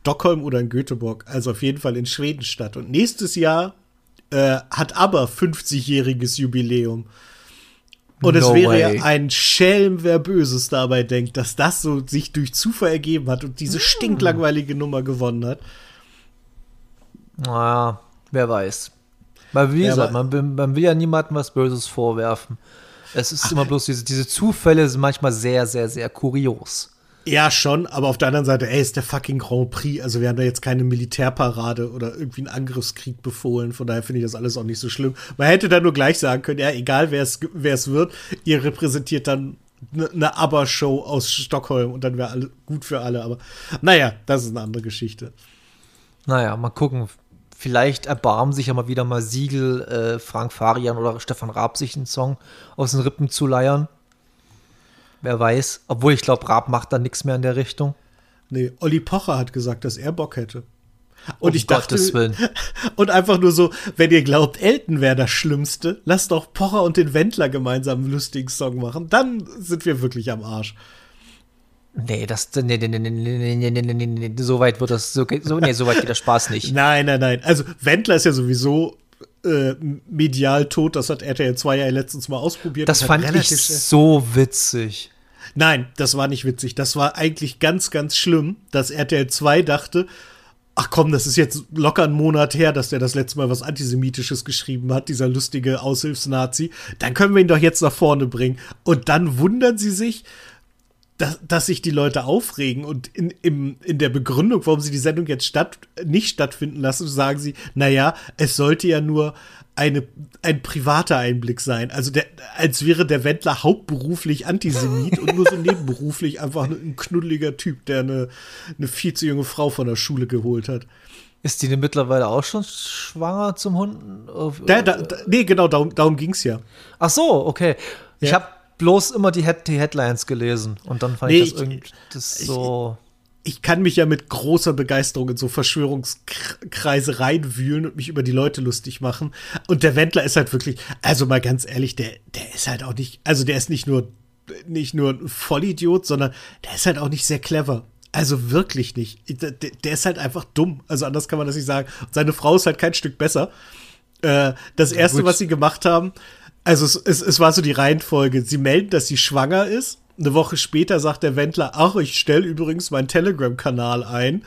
Stockholm oder in Göteborg, also auf jeden Fall in Schweden statt. Und nächstes Jahr äh, hat aber 50-jähriges Jubiläum. Und no es wäre ja ein Schelm, wer Böses dabei denkt, dass das so sich durch Zufall ergeben hat und diese mm. stinklangweilige Nummer gewonnen hat. Naja, wer weiß. Weil wie gesagt, man, man, will ja niemandem was Böses vorwerfen. Es ist Ach, immer bloß diese, diese Zufälle sind manchmal sehr, sehr, sehr kurios. Ja, schon, aber auf der anderen Seite, ey, ist der fucking Grand Prix. Also, wir haben da jetzt keine Militärparade oder irgendwie einen Angriffskrieg befohlen. Von daher finde ich das alles auch nicht so schlimm. Man hätte da nur gleich sagen können, ja, egal wer es wird, ihr repräsentiert dann eine ne Aber-Show aus Stockholm und dann wäre alles gut für alle. Aber naja, das ist eine andere Geschichte. Naja, mal gucken. Vielleicht erbarmen sich ja mal wieder mal Siegel, äh, Frank Farian oder Stefan Raab sich einen Song aus den Rippen zu leiern. Wer weiß. Obwohl ich glaube, Raab macht da nichts mehr in der Richtung. Nee, Olli Pocher hat gesagt, dass er Bock hätte. Und um ich dachte, Willen. und einfach nur so, wenn ihr glaubt, Elton wäre das Schlimmste, lasst doch Pocher und den Wendler gemeinsam einen lustigen Song machen. Dann sind wir wirklich am Arsch. Nee, das, nee, nee, nee, nee, nee, nee, nee, nee, nee, so weit wird das, so, so, nee, so weit geht der Spaß nicht. nein, nein, nein. Also, Wendler ist ja sowieso äh, medial tot. Das hat RTL 2 ja letztens mal ausprobiert. Das fand ich so witzig. Nein, das war nicht witzig. Das war eigentlich ganz, ganz schlimm, dass RTL 2 dachte, ach komm, das ist jetzt locker ein Monat her, dass der das letzte Mal was Antisemitisches geschrieben hat, dieser lustige Aushilfsnazi. Dann können wir ihn doch jetzt nach vorne bringen. Und dann wundern sie sich, dass, dass sich die Leute aufregen und in, im, in der Begründung, warum sie die Sendung jetzt statt, nicht stattfinden lassen, sagen sie, naja, es sollte ja nur eine, ein privater Einblick sein. Also der, als wäre der Wendler hauptberuflich Antisemit und nur so nebenberuflich einfach ein knuddeliger Typ, der eine, eine viel zu junge Frau von der Schule geholt hat. Ist die denn mittlerweile auch schon schwanger zum Hund? Da, da, da, nee, genau, darum, darum ging es ja. Ach so, okay. Ja. Ich habe bloß immer die, Head die, Headlines gelesen und dann fand nee, ich das irgendwie das so. Ich, ich, kann mich ja mit großer Begeisterung in so Verschwörungskreise reinwühlen und mich über die Leute lustig machen. Und der Wendler ist halt wirklich, also mal ganz ehrlich, der, der ist halt auch nicht, also der ist nicht nur nicht nur ein Vollidiot, sondern der ist halt auch nicht sehr clever. Also wirklich nicht. Der, der, ist halt einfach dumm. Also anders kann man das nicht sagen. seine Frau ist halt kein Stück besser. Äh, das erste, was sie gemacht haben, also es, es, es war so die Reihenfolge. Sie melden, dass sie schwanger ist. Eine Woche später sagt der Wendler, ach, ich stelle übrigens meinen Telegram-Kanal ein.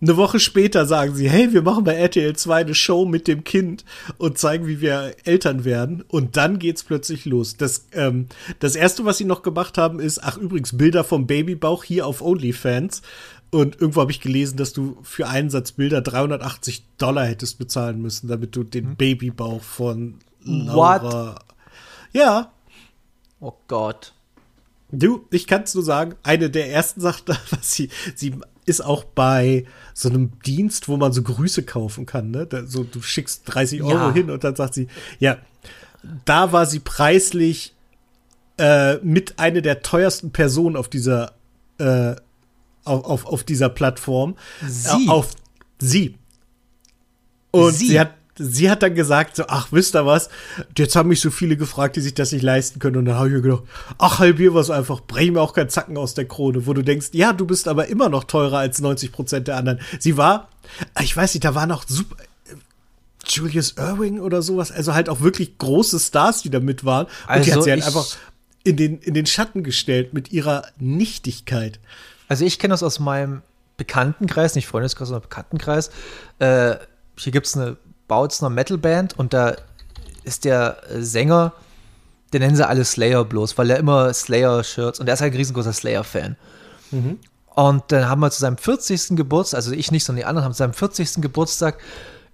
Eine Woche später sagen sie, hey, wir machen bei RTL 2 eine Show mit dem Kind und zeigen, wie wir Eltern werden. Und dann geht's plötzlich los. Das, ähm, das erste, was sie noch gemacht haben, ist, ach, übrigens, Bilder vom Babybauch hier auf OnlyFans. Und irgendwo habe ich gelesen, dass du für einen Satz Bilder 380 Dollar hättest bezahlen müssen, damit du den hm? Babybauch von Laura. What? Ja. Oh Gott. Du, ich kann es nur sagen, eine der ersten Sachen, was sie, sie ist auch bei so einem Dienst, wo man so Grüße kaufen kann, ne? Da, so, du schickst 30 Euro ja. hin und dann sagt sie, ja, da war sie preislich äh, mit einer der teuersten Personen auf dieser, äh, auf, auf, auf dieser Plattform. Sie. Äh, auf sie. Und sie. sie hat sie hat dann gesagt, so, ach, wisst ihr was? Jetzt haben mich so viele gefragt, die sich das nicht leisten können. Und dann habe ich mir gedacht, ach, halbier was einfach, brech mir auch keinen Zacken aus der Krone, wo du denkst, ja, du bist aber immer noch teurer als 90 Prozent der anderen. Sie war, ich weiß nicht, da war noch super, Julius Irving oder sowas, also halt auch wirklich große Stars, die da mit waren. Und also die hat also sie halt einfach in den, in den Schatten gestellt mit ihrer Nichtigkeit. Also ich kenne das aus meinem Bekanntenkreis, nicht Freundeskreis, sondern Bekanntenkreis. Äh, hier gibt es eine Bautzner Metalband und da ist der Sänger, den nennen sie alle Slayer bloß, weil er immer Slayer-Shirts und er ist halt ein riesengroßer Slayer-Fan. Mhm. Und dann haben wir zu seinem 40. Geburtstag, also ich nicht, sondern die anderen haben zu seinem 40. Geburtstag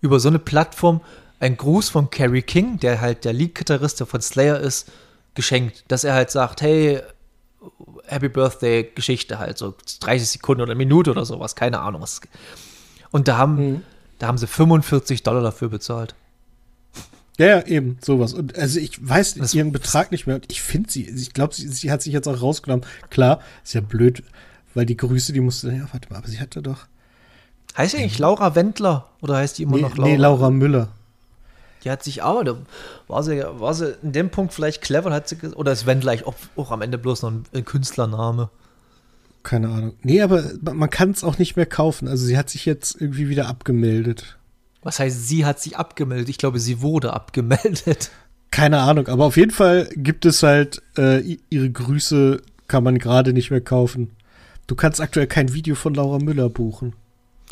über so eine Plattform einen Gruß von Kerry King, der halt der Lead-Gitarrist von Slayer ist, geschenkt, dass er halt sagt, hey, Happy Birthday Geschichte halt, so 30 Sekunden oder eine Minute oder sowas, keine Ahnung. Und da haben mhm. Da haben sie 45 Dollar dafür bezahlt. Ja, ja, eben, sowas. Und also ich weiß das ihren Betrag nicht mehr. Und ich finde sie, ich glaube, sie, sie, hat sich jetzt auch rausgenommen. Klar, ist ja blöd, weil die Grüße, die musste, ja, warte mal, aber sie hatte doch. Heißt sie eigentlich Laura Wendler oder heißt die immer nee, noch Laura? Nee, Laura Müller. Die hat sich auch, da war sie, war sie in dem Punkt vielleicht clever, hat sie, oder ist Wendler auch, auch am Ende bloß noch ein, ein Künstlername? Keine Ahnung. Nee, aber man kann es auch nicht mehr kaufen. Also sie hat sich jetzt irgendwie wieder abgemeldet. Was heißt, sie hat sich abgemeldet? Ich glaube, sie wurde abgemeldet. Keine Ahnung, aber auf jeden Fall gibt es halt äh, ihre Grüße kann man gerade nicht mehr kaufen. Du kannst aktuell kein Video von Laura Müller buchen.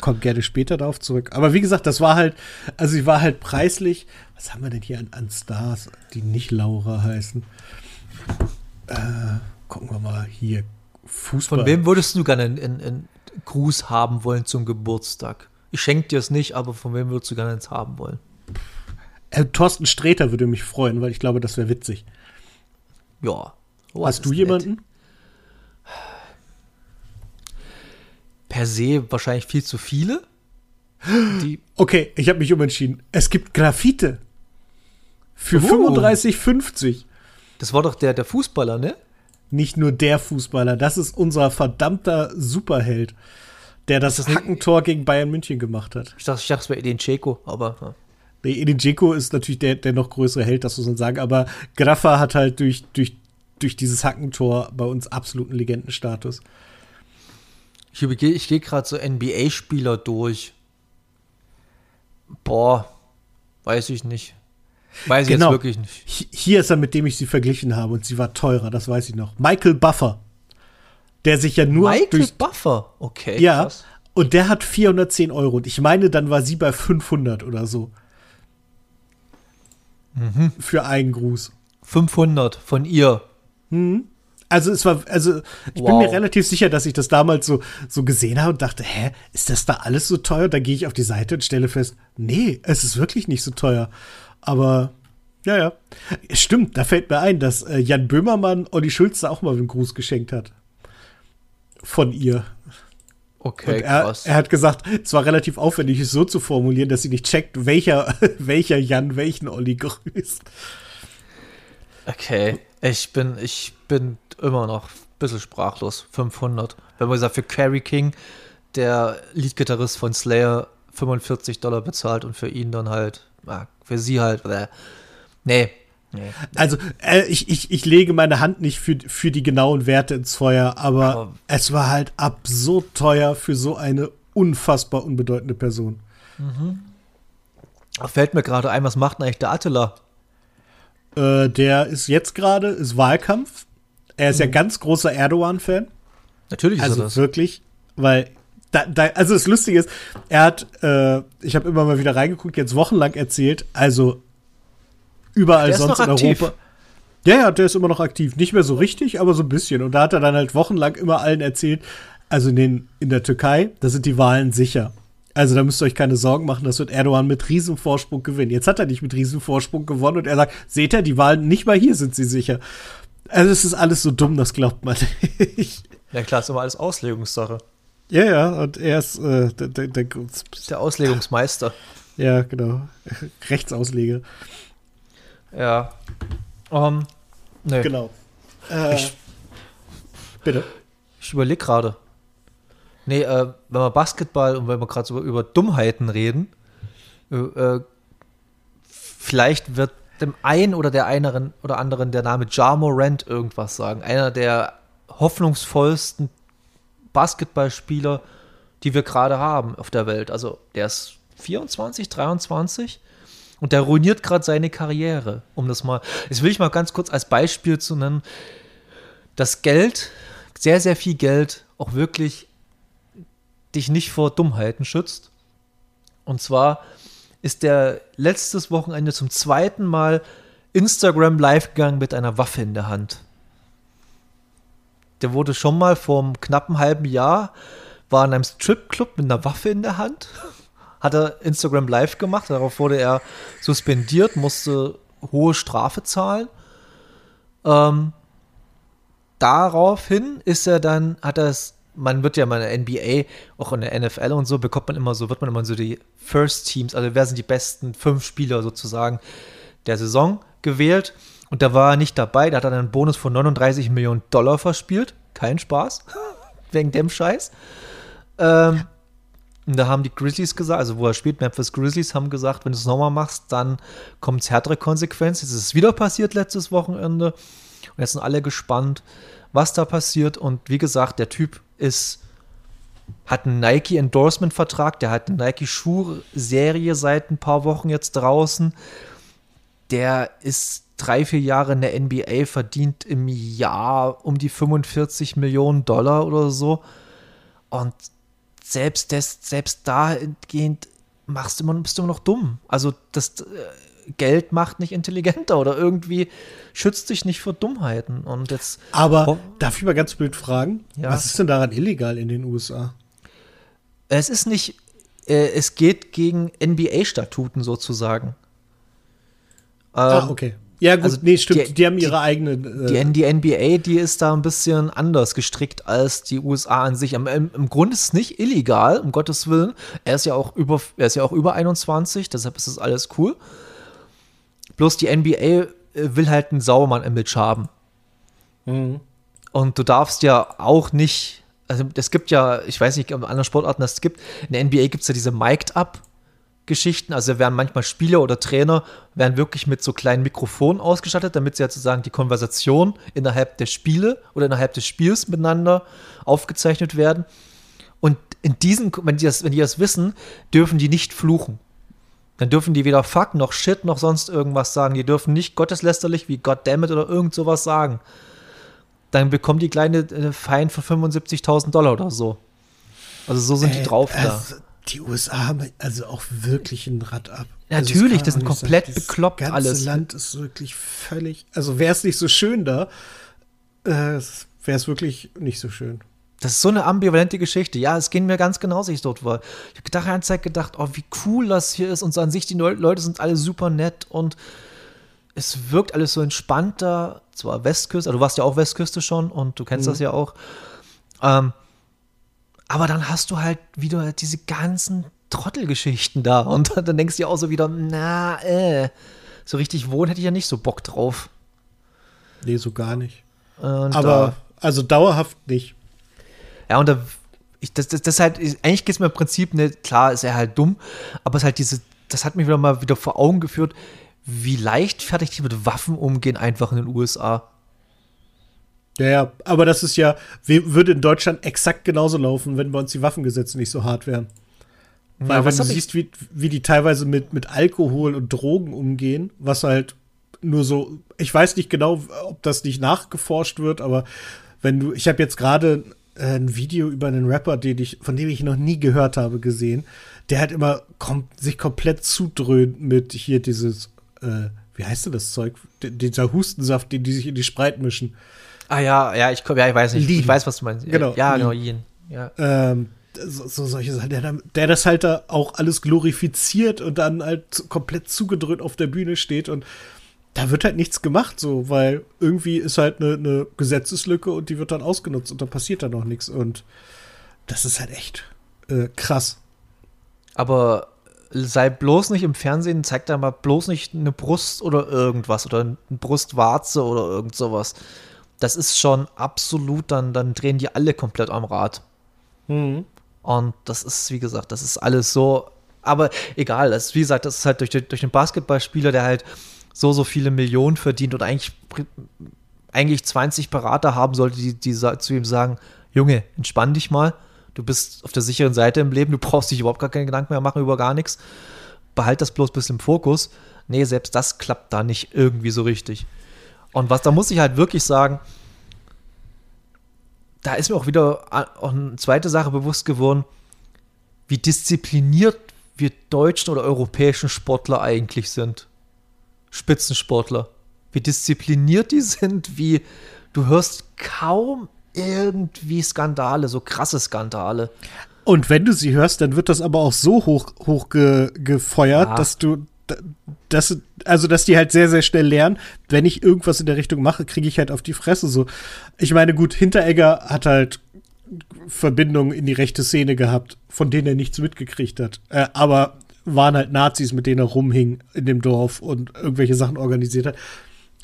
Kommt gerne später darauf zurück. Aber wie gesagt, das war halt, also sie war halt preislich. Was haben wir denn hier an, an Stars, die nicht Laura heißen? Äh, gucken wir mal hier. Fußball. Von wem würdest du gerne einen, einen, Gruß haben wollen zum Geburtstag? Ich schenke dir es nicht, aber von wem würdest du gerne eins haben wollen? Äh, Thorsten Sträter würde mich freuen, weil ich glaube, das wäre witzig. Ja. Oh, Hast du jemanden? Nett. Per se wahrscheinlich viel zu viele. Die okay, ich habe mich umentschieden. Es gibt Graffite. Für oh. 35,50. Das war doch der, der Fußballer, ne? Nicht nur der Fußballer, das ist unser verdammter Superheld, der das, das Hackentor gegen Bayern München gemacht hat. Ich dachte, ich dachte es wäre Edin Dzeko, aber. Ja. Nee, Edin Dzeko ist natürlich der, der noch größere Held, das muss man sagen, aber Graffa hat halt durch, durch, durch dieses Hackentor bei uns absoluten Legendenstatus. Ich, ich gehe gerade so NBA-Spieler durch. Boah, weiß ich nicht. Weiß ich genau. jetzt wirklich nicht. Hier ist er, mit dem ich sie verglichen habe und sie war teurer, das weiß ich noch. Michael Buffer. Der sich ja nur. Michael Buffer, okay. Ja. Krass. Und der hat 410 Euro. Und ich meine, dann war sie bei 500 oder so. Mhm. Für einen Gruß. 500 von ihr. Mhm. Also es war, also ich wow. bin mir relativ sicher, dass ich das damals so, so gesehen habe und dachte, hä, ist das da alles so teuer? Da gehe ich auf die Seite und stelle fest, nee, es ist wirklich nicht so teuer. Aber ja, ja. Stimmt, da fällt mir ein, dass äh, Jan Böhmermann Olli Schulze auch mal einen Gruß geschenkt hat. Von ihr. Okay, er, krass. Er hat gesagt, es war relativ aufwendig, es so zu formulieren, dass sie nicht checkt, welcher, welcher Jan welchen Olli grüßt. Okay, ich bin, ich bin immer noch ein bisschen sprachlos. 500. Wenn man sagt, für Carrie King, der Leadgitarrist von Slayer, 45 Dollar bezahlt und für ihn dann halt, für sie halt, äh, nee, Nee. Also, äh, ich, ich, ich lege meine Hand nicht für, für die genauen Werte ins Feuer, aber, aber es war halt absurd teuer für so eine unfassbar unbedeutende Person. Mhm. Fällt mir gerade ein, was macht denn eigentlich der Attila? Äh, der ist jetzt gerade, ist Wahlkampf. Er ist mhm. ja ganz großer Erdogan-Fan. Natürlich ist also er das. wirklich, weil da, da, also das Lustige ist, er hat, äh, ich habe immer mal wieder reingeguckt, jetzt wochenlang erzählt, also überall der sonst in aktiv. Europa. Ja, ja, der ist immer noch aktiv. Nicht mehr so richtig, aber so ein bisschen. Und da hat er dann halt wochenlang immer allen erzählt, also in, den, in der Türkei, da sind die Wahlen sicher. Also da müsst ihr euch keine Sorgen machen, das wird Erdogan mit Riesenvorsprung gewinnen. Jetzt hat er nicht mit Riesenvorsprung gewonnen und er sagt, seht ihr, die Wahlen nicht mal hier sind sie sicher. Also es ist alles so dumm, das glaubt man nicht. Ja klar, ist immer alles Auslegungssache. Ja, ja, und er ist äh, der, der, der, der Auslegungsmeister. Ja, genau. Rechtsausleger. Ja. Um, ähm, nee. Genau. Äh, ich, bitte. Ich überlege gerade. Nee, äh, wenn wir Basketball und wenn wir gerade so über Dummheiten reden, äh, äh, vielleicht wird dem einen oder der einen oder anderen der Name Ja Morant irgendwas sagen. Einer der hoffnungsvollsten Basketballspieler, die wir gerade haben auf der Welt. Also der ist 24, 23 und der ruiniert gerade seine Karriere. Um das mal, das will ich mal ganz kurz als Beispiel zu nennen. Das Geld, sehr, sehr viel Geld, auch wirklich dich nicht vor Dummheiten schützt. Und zwar ist der letztes Wochenende zum zweiten Mal Instagram live gegangen mit einer Waffe in der Hand. Der wurde schon mal vor einem knappen halben Jahr, war in einem Stripclub mit einer Waffe in der Hand, hat er Instagram live gemacht, darauf wurde er suspendiert, musste hohe Strafe zahlen. Ähm, daraufhin ist er dann, hat er es man wird ja mal in der NBA, auch in der NFL und so, bekommt man immer so, wird man immer so die First Teams, also wer sind die besten fünf Spieler sozusagen der Saison gewählt. Und da war er nicht dabei, da hat er einen Bonus von 39 Millionen Dollar verspielt. Kein Spaß. Wegen dem Scheiß. Ähm, und da haben die Grizzlies gesagt, also wo er spielt, Memphis Grizzlies, haben gesagt, wenn du es nochmal machst, dann kommt es härtere Konsequenzen. Jetzt ist es wieder passiert letztes Wochenende. Und jetzt sind alle gespannt, was da passiert. Und wie gesagt, der Typ ist, hat einen Nike-Endorsement-Vertrag, der hat eine Nike-Schuh-Serie seit ein paar Wochen jetzt draußen. Der ist drei, vier Jahre in der NBA, verdient im Jahr um die 45 Millionen Dollar oder so. Und selbst, das, selbst dahingehend machst du immer, bist du immer noch dumm. Also das äh, Geld macht nicht intelligenter oder irgendwie schützt dich nicht vor Dummheiten. Und jetzt. Aber oh, darf ich mal ganz blöd fragen? Ja. Was ist denn daran illegal in den USA? Es ist nicht, äh, es geht gegen NBA-Statuten sozusagen. ah, ähm, okay. Ja, gut, also nee, stimmt. Die, die haben ihre die, eigene. Äh die, die, NBA, die ist da ein bisschen anders gestrickt als die USA an sich. Im, Im, Grunde ist es nicht illegal, um Gottes Willen. Er ist ja auch über, er ist ja auch über 21, deshalb ist das alles cool. Bloß die NBA äh, will halt ein Sauermann-Image haben. Mhm. Und du darfst ja auch nicht, also es gibt ja, ich weiß nicht, ob andere Sportarten das gibt, in der NBA gibt es ja diese Mic'd-Up- Geschichten, also werden manchmal Spieler oder Trainer werden wirklich mit so kleinen Mikrofonen ausgestattet, damit sie sozusagen die Konversation innerhalb der Spiele oder innerhalb des Spiels miteinander aufgezeichnet werden. Und in diesen, wenn die das, wenn die das wissen, dürfen die nicht fluchen. Dann dürfen die weder Fuck noch Shit noch sonst irgendwas sagen. Die dürfen nicht gotteslästerlich wie Goddammit oder irgend sowas sagen. Dann bekommen die kleine Fein für 75.000 Dollar oder so. Also so sind äh, die drauf da. Also die USA haben also auch wirklich ein Rad ab. Also Natürlich, das, das sind komplett sagen, bekloppt das alles. Das Land ist wirklich völlig. Also wäre es nicht so schön da, äh, wäre es wirklich nicht so schön. Das ist so eine ambivalente Geschichte. Ja, es ging mir ganz genauso, ich dort war. Ich habe gedacht, eine Zeit gedacht, oh, wie cool das hier ist. Und so an sich, die Leute sind alle super nett und es wirkt alles so entspannter. Zwar Westküste, also du warst ja auch Westküste schon und du kennst mhm. das ja auch. Ähm, aber dann hast du halt wieder diese ganzen Trottelgeschichten da. Und dann denkst du ja auch so wieder, na, äh, so richtig wohnen hätte ich ja nicht so Bock drauf. Nee, so gar nicht. Und Aber, also dauerhaft nicht. Ja, und da, ich, das, das, das halt, eigentlich geht es mir im Prinzip, ne, klar ist er halt dumm, aber es ist halt diese, das hat mich wieder mal wieder vor Augen geführt, wie leichtfertig die mit Waffen umgehen, einfach in den USA. Ja, ja, aber das ist ja, würde in Deutschland exakt genauso laufen, wenn bei uns die Waffengesetze nicht so hart wären. Weil ja, wenn du siehst, wie, wie die teilweise mit, mit Alkohol und Drogen umgehen, was halt nur so, ich weiß nicht genau, ob das nicht nachgeforscht wird, aber wenn du, ich habe jetzt gerade äh, ein Video über einen Rapper, den ich, von dem ich noch nie gehört habe, gesehen, der hat immer kom sich komplett zudröhnt mit hier dieses, äh, wie heißt denn das Zeug? D dieser Hustensaft, den die sich in die Spreit mischen. Ah ja, ja, ich, ja, ich weiß nicht. Lean. Ich weiß, was du meinst. Genau. Ja, genau, Yin. Ja. Ähm, so, so solche Sachen, der, der, das halt da auch alles glorifiziert und dann halt komplett zugedrückt auf der Bühne steht und da wird halt nichts gemacht, so, weil irgendwie ist halt eine, eine Gesetzeslücke und die wird dann ausgenutzt und dann passiert da noch nichts und das ist halt echt äh, krass. Aber sei bloß nicht im Fernsehen, zeig da mal bloß nicht eine Brust oder irgendwas oder eine Brustwarze oder irgend sowas. Das ist schon absolut, dann, dann drehen die alle komplett am Rad. Mhm. Und das ist, wie gesagt, das ist alles so. Aber egal, das ist, wie gesagt, das ist halt durch, durch den Basketballspieler, der halt so, so viele Millionen verdient und eigentlich, eigentlich 20 Berater haben sollte, die, die zu ihm sagen: Junge, entspann dich mal. Du bist auf der sicheren Seite im Leben, du brauchst dich überhaupt gar keine Gedanken mehr machen über gar nichts. Behalt das bloß ein bisschen im Fokus. Nee, selbst das klappt da nicht irgendwie so richtig. Und was, da muss ich halt wirklich sagen, da ist mir auch wieder eine zweite Sache bewusst geworden, wie diszipliniert wir deutschen oder europäischen Sportler eigentlich sind. Spitzensportler. Wie diszipliniert die sind, wie du hörst kaum irgendwie Skandale, so krasse Skandale. Und wenn du sie hörst, dann wird das aber auch so hoch, hoch ge, gefeuert, ja. dass du das, also dass die halt sehr, sehr schnell lernen, wenn ich irgendwas in der Richtung mache, kriege ich halt auf die Fresse so. Ich meine, gut, Hinteregger hat halt Verbindungen in die rechte Szene gehabt, von denen er nichts mitgekriegt hat. Äh, aber waren halt Nazis, mit denen er rumhing in dem Dorf und irgendwelche Sachen organisiert hat.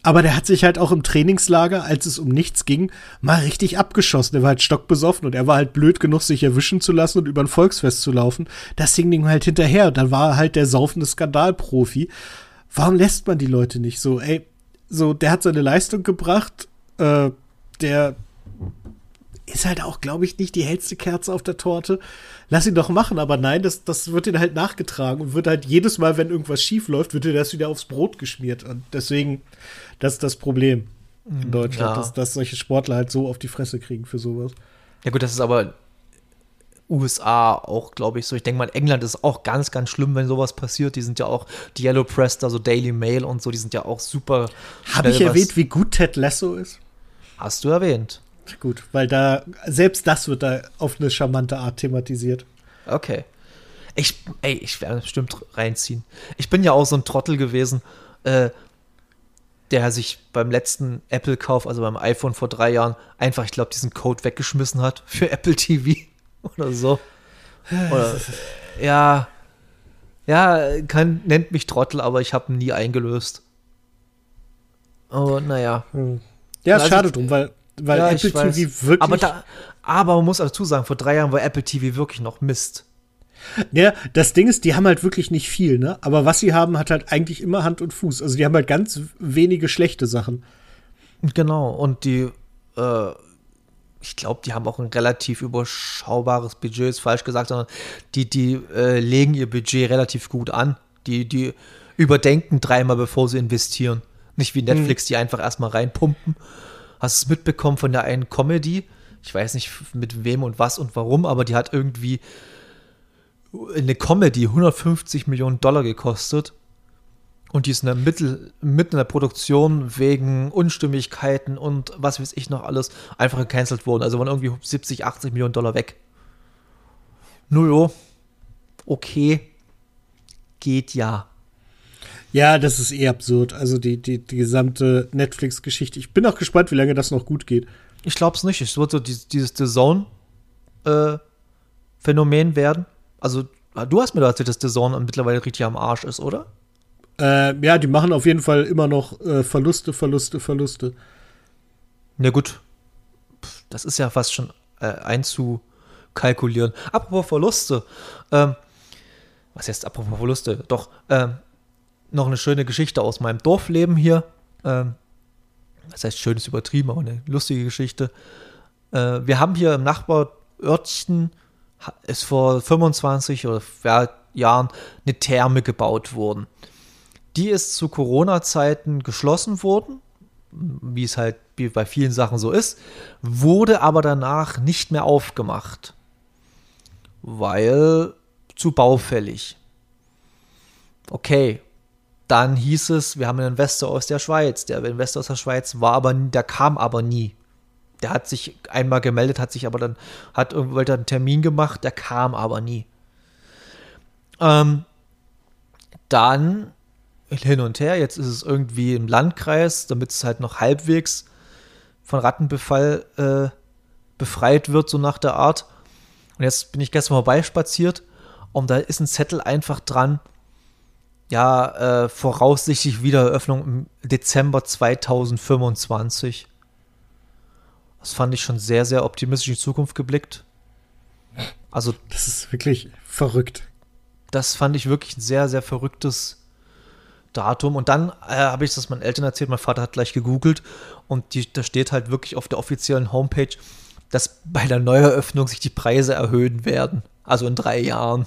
Aber der hat sich halt auch im Trainingslager, als es um nichts ging, mal richtig abgeschossen. Der war halt stockbesoffen und er war halt blöd genug, sich erwischen zu lassen und über ein Volksfest zu laufen. Das hing ihm halt hinterher. Und dann war er halt der saufende Skandalprofi. Warum lässt man die Leute nicht so? Ey, so, der hat seine Leistung gebracht. Äh, der ist halt auch, glaube ich, nicht die hellste Kerze auf der Torte. Lass ihn doch machen, aber nein, das, das wird ihn halt nachgetragen und wird halt jedes Mal, wenn irgendwas schief läuft, wird dir das wieder aufs Brot geschmiert. Und deswegen, das ist das Problem in mhm. Deutschland, ja. dass, dass solche Sportler halt so auf die Fresse kriegen für sowas. Ja, gut, das ist aber USA auch, glaube ich, so. Ich denke mal, England ist auch ganz, ganz schlimm, wenn sowas passiert. Die sind ja auch, die Yellow Press, also Daily Mail und so, die sind ja auch super. Habe ich erwähnt, wie gut Ted Lasso ist? Hast du erwähnt. Gut, weil da, selbst das wird da auf eine charmante Art thematisiert. Okay. Ich, ey, ich werde bestimmt reinziehen. Ich bin ja auch so ein Trottel gewesen, äh, der sich beim letzten Apple-Kauf, also beim iPhone vor drei Jahren, einfach, ich glaube, diesen Code weggeschmissen hat für Apple TV oder so. Oder, ja, ja, kann, nennt mich Trottel, aber ich habe ihn nie eingelöst. Oh, naja. Hm. Ja, also schade drum, weil weil ja, Apple TV wirklich. Aber, da, aber man muss dazu sagen, vor drei Jahren war Apple TV wirklich noch Mist. Ja, das Ding ist, die haben halt wirklich nicht viel, ne? Aber was sie haben, hat halt eigentlich immer Hand und Fuß. Also die haben halt ganz wenige schlechte Sachen. Genau, und die, äh, ich glaube, die haben auch ein relativ überschaubares Budget, ist falsch gesagt, sondern die, die äh, legen ihr Budget relativ gut an. Die, die überdenken dreimal, bevor sie investieren. Nicht wie Netflix, hm. die einfach erstmal reinpumpen. Hast du es mitbekommen von der einen Comedy? Ich weiß nicht mit wem und was und warum, aber die hat irgendwie eine Comedy 150 Millionen Dollar gekostet. Und die ist in der Mittel, mitten in der Produktion wegen Unstimmigkeiten und was weiß ich noch alles einfach gecancelt worden. Also waren irgendwie 70, 80 Millionen Dollar weg. Null Okay. Geht ja. Ja, das ist eh absurd. Also die, die, die gesamte Netflix-Geschichte. Ich bin auch gespannt, wie lange das noch gut geht. Ich glaube es nicht. Es wird so dieses, dieses The Zone-Phänomen äh, werden. Also, du hast mir erzählt, dass The Zone mittlerweile richtig am Arsch ist, oder? Äh, ja, die machen auf jeden Fall immer noch äh, Verluste, Verluste, Verluste. Na gut. Das ist ja fast schon äh, einzukalkulieren. Apropos Verluste. Ähm, was heißt apropos Verluste? Doch, ähm, noch eine schöne Geschichte aus meinem Dorfleben hier. Ähm, das heißt, schön ist übertrieben, aber eine lustige Geschichte. Äh, wir haben hier im Nachbarörtchen, ist vor 25 oder ja, Jahren eine Therme gebaut worden. Die ist zu Corona-Zeiten geschlossen worden, wie es halt bei vielen Sachen so ist, wurde aber danach nicht mehr aufgemacht, weil zu baufällig. Okay, dann hieß es, wir haben einen Investor aus der Schweiz. Der Investor aus der Schweiz war aber, der kam aber nie. Der hat sich einmal gemeldet, hat sich aber dann, hat irgendwann einen Termin gemacht, der kam aber nie. Ähm, dann hin und her, jetzt ist es irgendwie im Landkreis, damit es halt noch halbwegs von Rattenbefall äh, befreit wird, so nach der Art. Und jetzt bin ich gestern vorbeispaziert und da ist ein Zettel einfach dran, ja, äh, voraussichtlich Wiedereröffnung im Dezember 2025. Das fand ich schon sehr, sehr optimistisch in die Zukunft geblickt. Also. Das ist wirklich verrückt. Das fand ich wirklich ein sehr, sehr verrücktes Datum. Und dann äh, habe ich das meinen Eltern erzählt. Mein Vater hat gleich gegoogelt und die, da steht halt wirklich auf der offiziellen Homepage, dass bei der Neueröffnung sich die Preise erhöhen werden. Also in drei Jahren.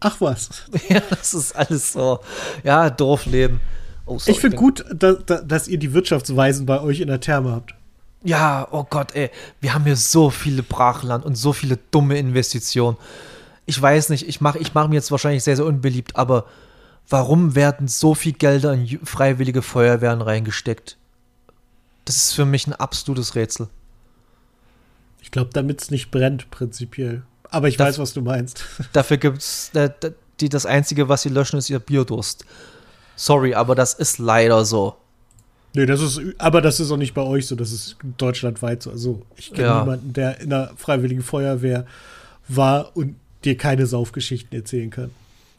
Ach was. Ja, das ist alles so. Ja, Dorfleben. Oh, sorry, ich finde gut, da, da, dass ihr die Wirtschaftsweisen bei euch in der Therme habt. Ja, oh Gott, ey. Wir haben hier so viele Brachland und so viele dumme Investitionen. Ich weiß nicht, ich mache ich mach mir jetzt wahrscheinlich sehr, sehr unbeliebt, aber warum werden so viel Gelder in freiwillige Feuerwehren reingesteckt? Das ist für mich ein absolutes Rätsel. Ich glaube, damit es nicht brennt, prinzipiell. Aber ich da, weiß, was du meinst. Dafür gibt es, die, das Einzige, was sie löschen, ist ihr Bierdurst. Sorry, aber das ist leider so. Nee, das ist, aber das ist auch nicht bei euch so, das ist deutschlandweit so. Also, ich kenne ja. niemanden, der in der Freiwilligen Feuerwehr war und dir keine Saufgeschichten erzählen kann.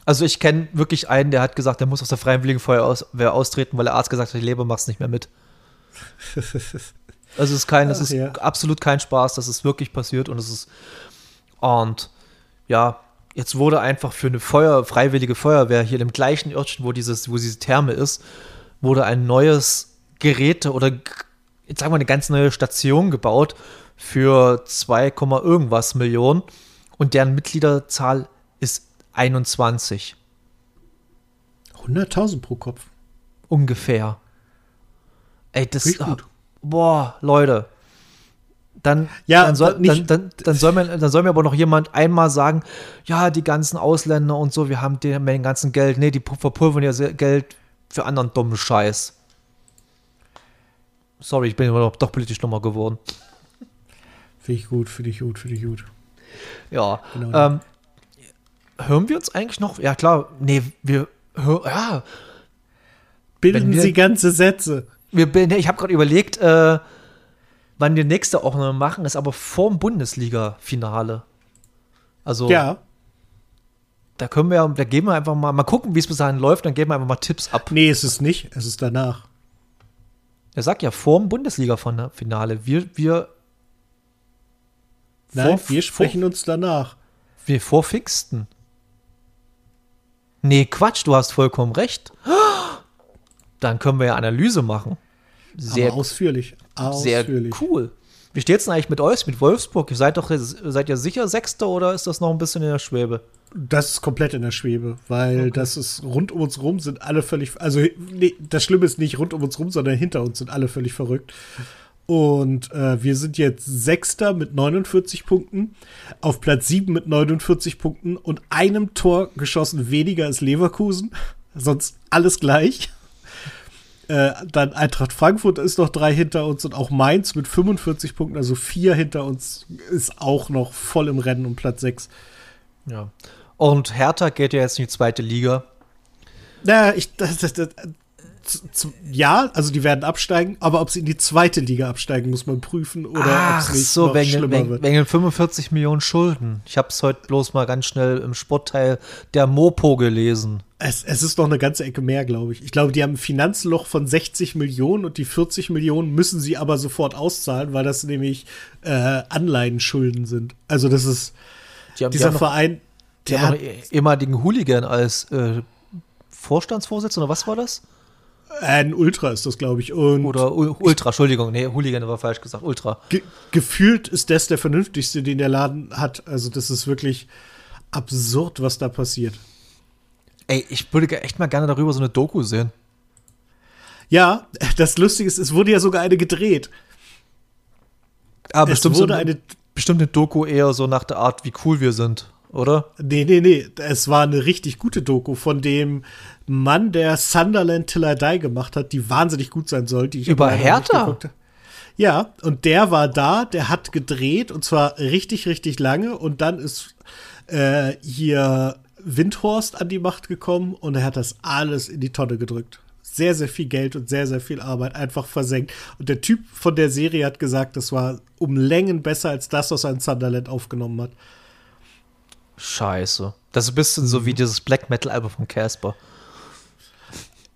Also ich kenne wirklich einen, der hat gesagt, der muss aus der Freiwilligen Feuerwehr austreten, weil der Arzt gesagt hat, die Leber machst nicht mehr mit. also es ist kein, das ist ja. absolut kein Spaß, das ist wirklich passiert und es ist und ja, jetzt wurde einfach für eine Feuer, freiwillige Feuerwehr hier im gleichen Örtchen, wo dieses, wo diese Therme ist, wurde ein neues Gerät oder jetzt sagen wir eine ganz neue Station gebaut für 2, irgendwas Millionen und deren Mitgliederzahl ist 21. 100.000 pro Kopf. Ungefähr. Ey, das. ist. Boah, Leute. Dann, ja, dann, soll, dann, dann, dann, soll man, dann soll mir aber noch jemand einmal sagen, ja, die ganzen Ausländer und so, wir haben den, den ganzen Geld. Nee, die verpulvern ja Geld für anderen dummen Scheiß. Sorry, ich bin noch doch politisch nochmal geworden. Finde ich gut, finde ich gut, finde ich gut. Ja. Genau. Ähm, hören wir uns eigentlich noch? Ja, klar. Nee, wir hören. Ja. Bilden wir, Sie ganze Sätze. Wir, ich habe gerade überlegt, äh, wann wir nächste noch machen, ist aber vorm Bundesliga-Finale. Also. Ja. Da können wir, da geben wir einfach mal, mal gucken, wie es bis dahin läuft, dann geben wir einfach mal Tipps ab. Nee, es ist nicht, es ist danach. Er sagt ja vorm Bundesliga-Finale. Wir, wir. Nein, vor, wir sprechen vor, uns danach. Wir vorfixten. Nee, Quatsch, du hast vollkommen recht. Dann können wir ja Analyse machen. Sehr Aber ausführlich. ausführlich. Sehr cool. Wie steht es denn eigentlich mit euch, mit Wolfsburg? Ihr seid doch, seid ihr sicher Sechster oder ist das noch ein bisschen in der Schwebe? Das ist komplett in der Schwebe, weil okay. das ist rund um uns rum sind alle völlig, also nee, das Schlimme ist nicht rund um uns rum, sondern hinter uns sind alle völlig verrückt. Und äh, wir sind jetzt Sechster mit 49 Punkten, auf Platz 7 mit 49 Punkten und einem Tor geschossen weniger als Leverkusen. Sonst alles gleich. Äh, dann Eintracht Frankfurt ist noch drei hinter uns und auch Mainz mit 45 Punkten, also vier hinter uns, ist auch noch voll im Rennen um Platz 6. Ja. Und Hertha geht ja jetzt in die zweite Liga. Na, ich, das, das, das, ja, also die werden absteigen, aber ob sie in die zweite Liga absteigen, muss man prüfen oder ob es nicht so, noch wegen, schlimmer wegen, wird. Wegen 45 Millionen Schulden. Ich habe es heute bloß mal ganz schnell im Sportteil der Mopo gelesen. Es, es ist noch eine ganze Ecke mehr, glaube ich. Ich glaube, die haben ein Finanzloch von 60 Millionen und die 40 Millionen müssen sie aber sofort auszahlen, weil das nämlich äh, Anleihenschulden sind. Also das ist die haben, dieser die Verein, der hat ehemaligen Hooligan als äh, Vorstandsvorsitzender, oder was war das? Ein Ultra ist das, glaube ich. Und Oder U Ultra, Entschuldigung, nee, Hooligan war falsch gesagt, Ultra. ge gefühlt ist das der vernünftigste, den der Laden hat. Also, das ist wirklich absurd, was da passiert. Ey, ich würde echt mal gerne darüber so eine Doku sehen. Ja, das Lustige ist, es wurde ja sogar eine gedreht. Aber es bestimmt, wurde so, eine. bestimmt eine Doku eher so nach der Art, wie cool wir sind, oder? Nee, nee, nee. Es war eine richtig gute Doku von dem Mann, der Sunderland Till I Die gemacht hat, die wahnsinnig gut sein soll. Die ich Über Hertha? Ja, und der war da, der hat gedreht und zwar richtig, richtig lange und dann ist äh, hier Windhorst an die Macht gekommen und er hat das alles in die Tonne gedrückt. Sehr, sehr viel Geld und sehr, sehr viel Arbeit einfach versenkt. Und der Typ von der Serie hat gesagt, das war um Längen besser als das, was er in Sunderland aufgenommen hat. Scheiße. Das ist ein bisschen so wie dieses Black Metal Album von Casper.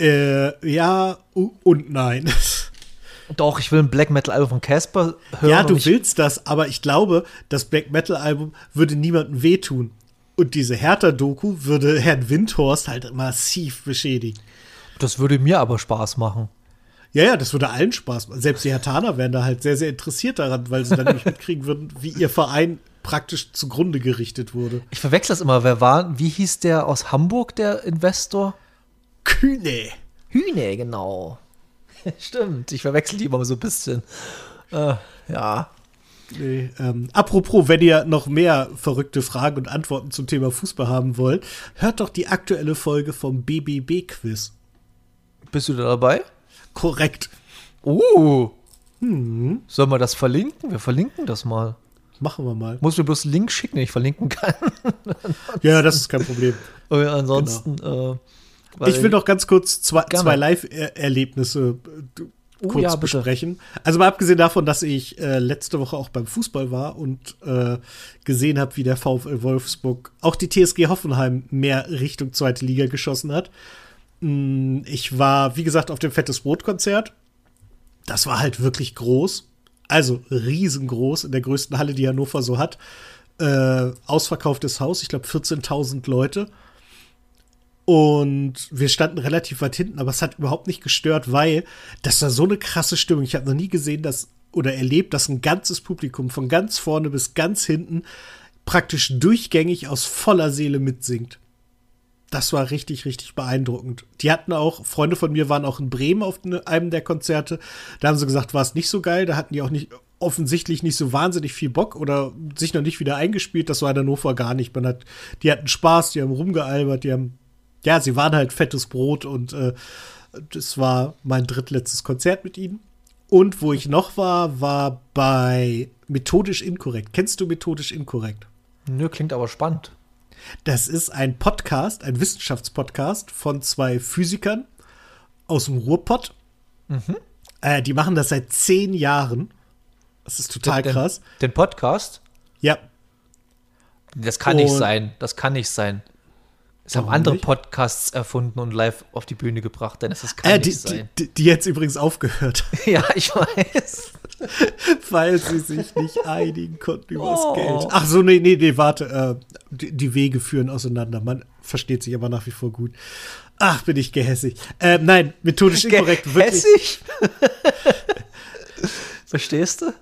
Äh, ja und nein. Doch, ich will ein Black Metal Album von Casper hören. ja, du willst das, aber ich glaube, das Black Metal Album würde niemandem wehtun. Und diese Hertha-Doku würde Herrn Windhorst halt massiv beschädigen. Das würde mir aber Spaß machen. Ja, ja, das würde allen Spaß machen. Selbst die Hertaner wären da halt sehr, sehr interessiert daran, weil sie dann nämlich mitkriegen würden, wie ihr Verein praktisch zugrunde gerichtet wurde. Ich verwechsel das immer. Wer war, wie hieß der aus Hamburg, der Investor? Kühne. Hühne, genau. Stimmt, ich verwechsel die immer so ein bisschen. Äh, ja. Nee, ähm, apropos, wenn ihr noch mehr verrückte Fragen und Antworten zum Thema Fußball haben wollt, hört doch die aktuelle Folge vom BBB-Quiz. Bist du da dabei? Korrekt. Uh. Sollen wir das verlinken? Wir verlinken das mal. Machen wir mal. Muss mir bloß einen Link schicken, den ich verlinken kann. Ja, das ist kein Problem. Und ansonsten. Äh, weil- Ich will noch ganz kurz zwei, zwei Live-Erlebnisse äh, Oh, kurz ja, besprechen. Also mal abgesehen davon, dass ich äh, letzte Woche auch beim Fußball war und äh, gesehen habe, wie der VfL Wolfsburg auch die TSG Hoffenheim mehr Richtung zweite Liga geschossen hat. Mm, Ich war, wie gesagt, auf dem Fettes Brot-Konzert. Das war halt wirklich groß. Also riesengroß, in der größten Halle, die Hannover so hat. Äh, ausverkauftes Haus, ich glaube 14.000 Leute. Und wir standen relativ weit hinten, aber es hat überhaupt nicht gestört, weil das war so eine krasse Stimmung. Ich habe noch nie gesehen, dass oder erlebt, dass ein ganzes Publikum von ganz vorne bis ganz hinten praktisch durchgängig aus voller Seele mitsingt. Das war richtig, richtig beeindruckend. Die hatten auch, Freunde von mir waren auch in Bremen auf ne- einem der Konzerte. Da haben sie gesagt, war es nicht so geil. Da hatten die auch nicht offensichtlich nicht so wahnsinnig viel Bock oder sich noch nicht wieder eingespielt. Das war in Hannover gar nicht. Man hat, die hatten Spaß, die haben rumgealbert, die haben, ja, sie waren halt fettes Brot und äh, das war mein drittletztes Konzert mit ihnen. Und wo ich noch war, war bei Methodisch Inkorrekt. Kennst du Methodisch Inkorrekt? Nö, klingt aber spannend. Das ist ein Podcast, ein Wissenschaftspodcast von zwei Physikern aus dem Ruhrpott. Äh, die machen das seit zehn Jahren. Das ist total den, krass. Den Podcast? Ja, Das kann nicht Und- sein. Das kann nicht sein. Es haben andere nicht? Podcasts erfunden und live auf die Bühne gebracht, denn das kann äh, nicht die, sein. die, die jetzt übrigens aufgehört, ja, ich weiß. weil sie sich nicht einigen konnten über das Oh. Geld. Ach so, nee, nee, nee, warte. Äh, die, die Wege führen auseinander. Man versteht sich aber nach wie vor gut. Ach, bin ich gehässig. Äh, nein, methodisch inkorrekt. Wirklich. Hässig? Verstehst du?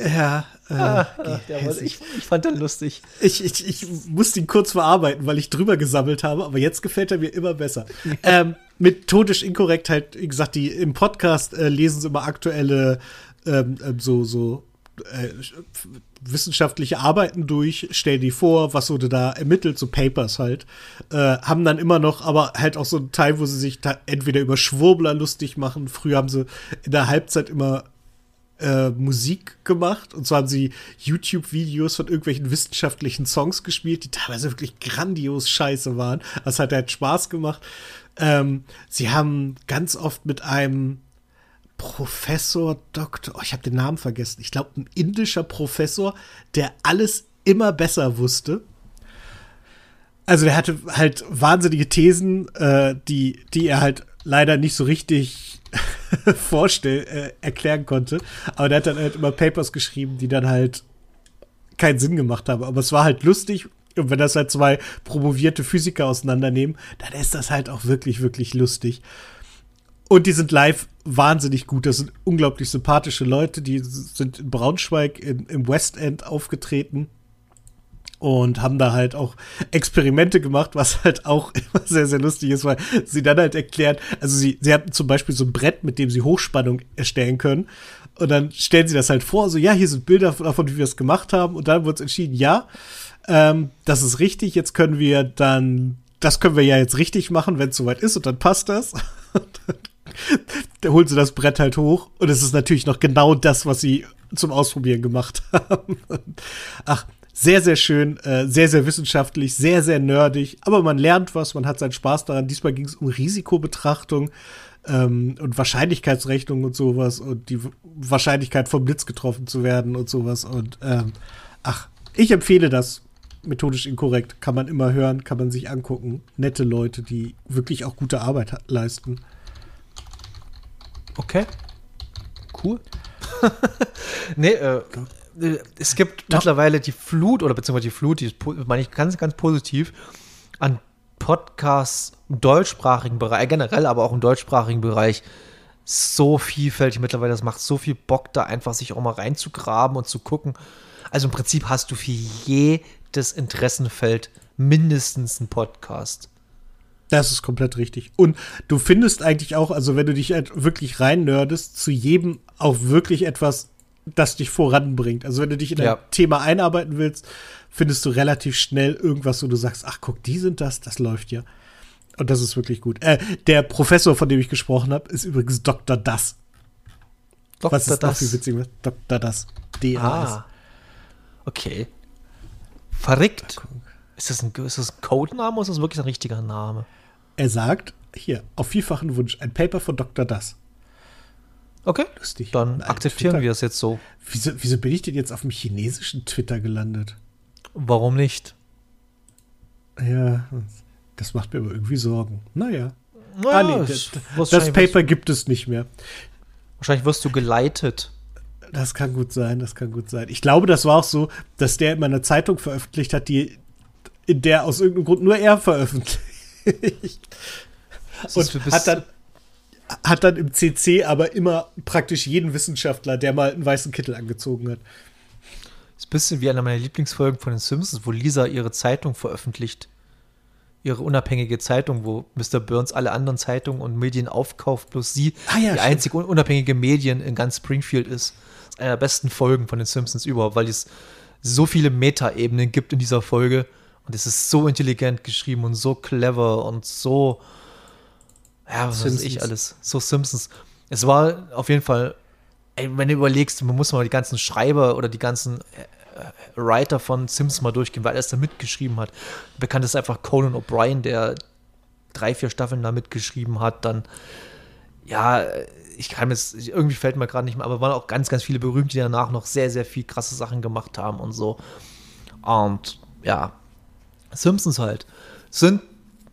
Ja, äh, Ah, gehässig. ich, ich fand den lustig. Ich, ich, ich musste ihn kurz verarbeiten, weil ich drüber gesammelt habe, aber jetzt gefällt er mir immer besser. ähm, methodisch inkorrekt halt, wie gesagt, die im Podcast äh, lesen sie immer aktuelle ähm, ähm, so, so äh, wissenschaftliche Arbeiten durch, stellen die vor, was wurde da ermittelt, so Papers halt. Äh, haben dann immer noch, aber halt auch so einen Teil, wo sie sich entweder über Schwurbler lustig machen. Früher haben sie in der Halbzeit immer äh, Musik gemacht. Und zwar haben sie YouTube-Videos von irgendwelchen wissenschaftlichen Songs gespielt, die teilweise wirklich grandios scheiße waren. Das hat halt Spaß gemacht. Ähm, sie haben ganz oft mit einem Professor, Doktor, oh, ich habe den Namen vergessen. Ich glaube, ein indischer Professor, der alles immer besser wusste. Also der hatte halt wahnsinnige Thesen, äh, die, die er halt leider nicht so richtig vorstell, äh, erklären konnte. Aber der hat dann halt immer Papers geschrieben, die dann halt keinen Sinn gemacht haben. Aber es war halt lustig. Und wenn das halt zwei promovierte Physiker auseinandernehmen, dann ist das halt auch wirklich, wirklich lustig. Und die sind live wahnsinnig gut. Das sind unglaublich sympathische Leute. Die sind in Braunschweig in, im West End aufgetreten und haben da halt auch Experimente gemacht, was halt auch immer sehr, sehr lustig ist, weil sie dann halt erklären, also sie, sie hatten zum Beispiel so ein Brett, mit dem sie Hochspannung erstellen können. Und dann stellen sie das halt vor, so, ja, hier sind Bilder davon, wie wir es gemacht haben. Und dann wird es entschieden, ja, ähm, das ist richtig, jetzt können wir dann, das können wir ja jetzt richtig machen, wenn es soweit ist und dann passt das. da holen sie das Brett halt hoch und es ist natürlich noch genau das, was sie zum Ausprobieren gemacht haben. Ach, sehr, sehr schön, äh, sehr, sehr wissenschaftlich, sehr, sehr nerdig, aber man lernt was, man hat seinen Spaß daran. Diesmal ging es um Risikobetrachtung ähm, und Wahrscheinlichkeitsrechnung und sowas und die Wahrscheinlichkeit vom Blitz getroffen zu werden und sowas. Und ähm, ach, ich empfehle das. Methodisch inkorrekt, kann man immer hören, kann man sich angucken. Nette Leute, die wirklich auch gute Arbeit leisten. Okay. Cool. nee, äh, es gibt Doch. mittlerweile die Flut, oder beziehungsweise die Flut, die ist, meine ich ganz, ganz positiv, an Podcasts im deutschsprachigen Bereich, generell aber auch im deutschsprachigen Bereich, so vielfältig mittlerweile. Das macht so viel Bock, da einfach sich auch mal reinzugraben und zu gucken. Also im Prinzip hast du für jedes Interessenfeld mindestens einen Podcast. Das ist komplett richtig. Und du findest eigentlich auch, also wenn du dich halt wirklich rein nerdest, zu jedem auch wirklich etwas, das dich voranbringt. Also wenn du dich in ja. ein Thema einarbeiten willst, findest du relativ schnell irgendwas, wo du sagst, ach guck, die sind das, das läuft ja. Und das ist wirklich gut. Äh, der Professor, von dem ich gesprochen habe, ist übrigens Dr. Das. Dr. Was ist das? Viel witzig, Dr. Das. D-A-S. Ah. Okay. Verrückt. Ist das, ein, ist das ein Codename oder ist das wirklich ein richtiger Name? Er sagt, hier, auf vielfachen Wunsch, ein Paper von Dr. Das. Okay, lustig. Dann Nein, akzeptieren Twitter. wir es jetzt so. Wieso, wieso bin ich denn jetzt auf dem chinesischen Twitter gelandet? Warum nicht? Ja, das macht mir aber irgendwie Sorgen. Naja. naja ah, nee, das, das Paper gibt es nicht mehr. Wahrscheinlich wirst du geleitet. Das kann gut sein, das kann gut sein. Ich glaube, das war auch so, dass der in meiner Zeitung veröffentlicht hat, die in der aus irgendeinem Grund nur er veröffentlicht. Und hat dann, hat dann im CC aber immer praktisch jeden Wissenschaftler, der mal einen weißen Kittel angezogen hat. Das ist ein bisschen wie eine meiner Lieblingsfolgen von den Simpsons, wo Lisa ihre Zeitung veröffentlicht. Ihre unabhängige Zeitung, wo Mr. Burns alle anderen Zeitungen und Medien aufkauft, bloß sie ah, ja, die einzige unabhängige Medien in ganz Springfield ist. Das ist eine der besten Folgen von den Simpsons überhaupt, weil es so viele Metaebenen gibt in dieser Folge und es ist so intelligent geschrieben und so clever und so, ja, was Simpsons. weiß ich alles, so Simpsons. Es war auf jeden Fall, ey, wenn du überlegst, man muss mal die ganzen Schreiber oder die ganzen äh, Writer von Simpsons mal durchgehen, weil er es da mitgeschrieben hat. Bekannt ist einfach Conan O'Brien, der drei, vier Staffeln da mitgeschrieben hat. Dann, ja, ich kann es, irgendwie fällt mir gerade nicht mehr, aber waren auch ganz, ganz viele Berühmte, die danach noch sehr, sehr viel krasse Sachen gemacht haben und so. Und ja, Simpsons halt. Sind,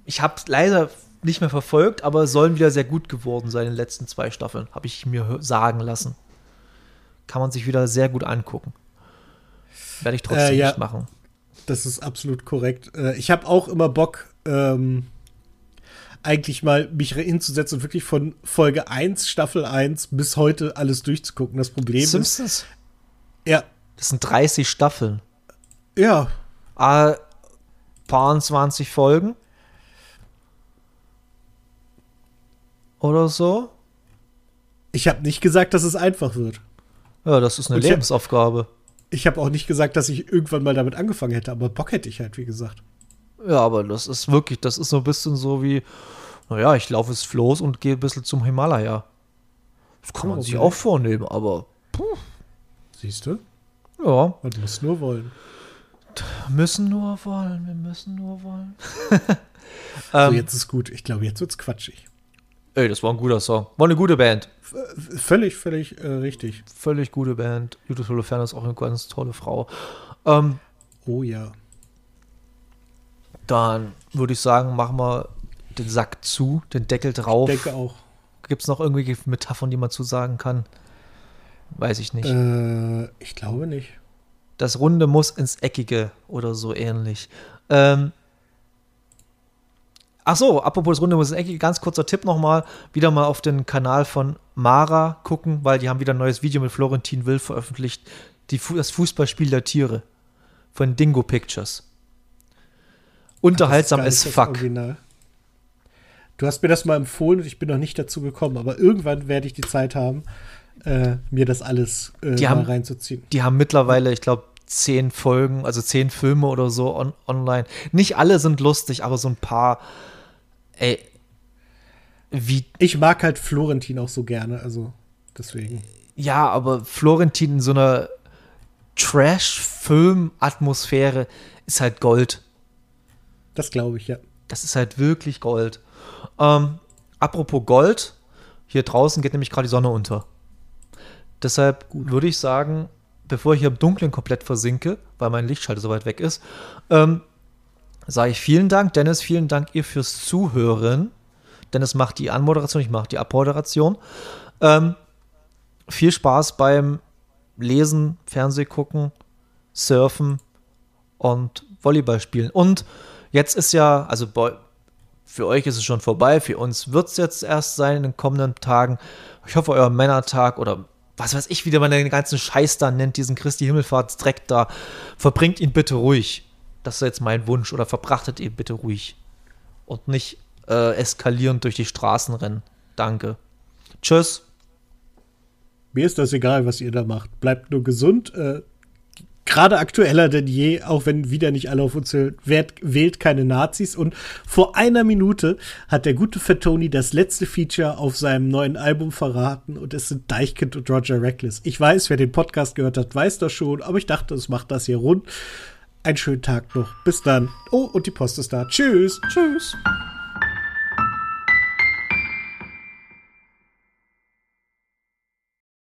ich habe leider nicht mehr verfolgt, aber sollen wieder sehr gut geworden sein in den letzten zwei Staffeln, habe ich mir sagen lassen. Kann man sich wieder sehr gut angucken. Werde ich trotzdem äh, ja, nicht machen. Das ist absolut korrekt. Äh, ich habe auch immer Bock, ähm, eigentlich mal mich hinzusetzen und wirklich von Folge 1, Staffel 1 bis heute alles durchzugucken. Das Problem Simpsons? ist. Ja. Das sind 30 Staffeln. Ja. Ah, paar 20 Folgen. Oder so. Ich habe nicht gesagt, dass es einfach wird. Ja, das ist eine Und Lebensaufgabe. Ich habe hab auch nicht gesagt, dass ich irgendwann mal damit angefangen hätte, aber Bock hätte ich halt, wie gesagt. Ja, aber das ist wirklich, das ist so ein bisschen so wie, naja, ich laufe es Floß und gehe ein bisschen zum Himalaya. Das kann man okay. sich auch vornehmen, aber. Puh. Siehst du? Ja. Man muss nur wollen. Müssen nur wollen, wir müssen nur wollen. so, ähm, jetzt ist gut. Ich glaube, jetzt wird's quatschig. Ey, das war ein guter Song. War eine gute Band. völlig, völlig äh, richtig. Völlig gute Band. Judith Holofernes ist auch eine ganz tolle Frau. Ähm, oh ja. Dann würde ich sagen, machen wir den Sack zu, den Deckel drauf. Ich denke auch. Gibt es noch irgendwelche Metaphern, die man zu sagen kann? Weiß ich nicht. Äh, ich glaube nicht. Das Runde muss ins Eckige oder so ähnlich. Ähm, Ach so, apropos das Runde muss ins Eckige, ganz kurzer Tipp nochmal. Wieder mal auf den Kanal von Mara gucken, weil die haben wieder ein neues Video mit Florentin Will veröffentlicht. Die, das Fußballspiel der Tiere von Dingo Pictures. Unterhaltsam ist fuck. Original. Du hast mir das mal empfohlen und ich bin noch nicht dazu gekommen, aber irgendwann werde ich die Zeit haben, äh, mir das alles äh, haben, reinzuziehen. Die haben mittlerweile, ich glaube, zehn Folgen, also zehn Filme oder so on online. Nicht alle sind lustig, aber so ein paar. Ey, wie. Ich mag halt Florentin auch so gerne, also deswegen. Ja, aber Florentin in so einer Trash-Film-Atmosphäre ist halt Gold. Das glaube ich, ja. Das ist halt wirklich Gold. Ähm, apropos Gold, hier draußen geht nämlich gerade die Sonne unter. Deshalb würde ich sagen, bevor ich hier im Dunkeln komplett versinke, weil mein Lichtschalter so weit weg ist, ähm, sage ich vielen Dank, Dennis, vielen Dank ihr fürs Zuhören. Dennis macht die Anmoderation, ich mache die Abmoderation. Ähm, viel Spaß beim Lesen, Fernseh gucken, Surfen und Volleyball spielen. Und jetzt ist ja, also für euch ist es schon vorbei, für uns wird es jetzt erst sein in den kommenden Tagen. Ich hoffe, euer Männertag oder was weiß ich, wie man den ganzen Scheiß da nennt, diesen Christi Himmelfahrtsdreck da, verbringt ihn bitte ruhig. Das ist jetzt mein Wunsch. Oder verbrachtet ihn bitte ruhig. Und nicht äh, eskalierend durch die Straßen rennen. Danke. Tschüss. Mir ist das egal, was ihr da macht. Bleibt nur gesund. Äh, gerade aktueller denn je, auch wenn wieder nicht alle auf uns hören, wählt keine Nazis. Und vor einer Minute hat der gute Fettoni das letzte Feature auf seinem neuen Album verraten und es sind Deichkind und Roger Reckless. Ich weiß, wer den Podcast gehört hat, weiß das schon, aber ich dachte, es macht das hier rund. Einen schönen Tag noch. Bis dann. Oh, und die Post ist da. Tschüss. Tschüss.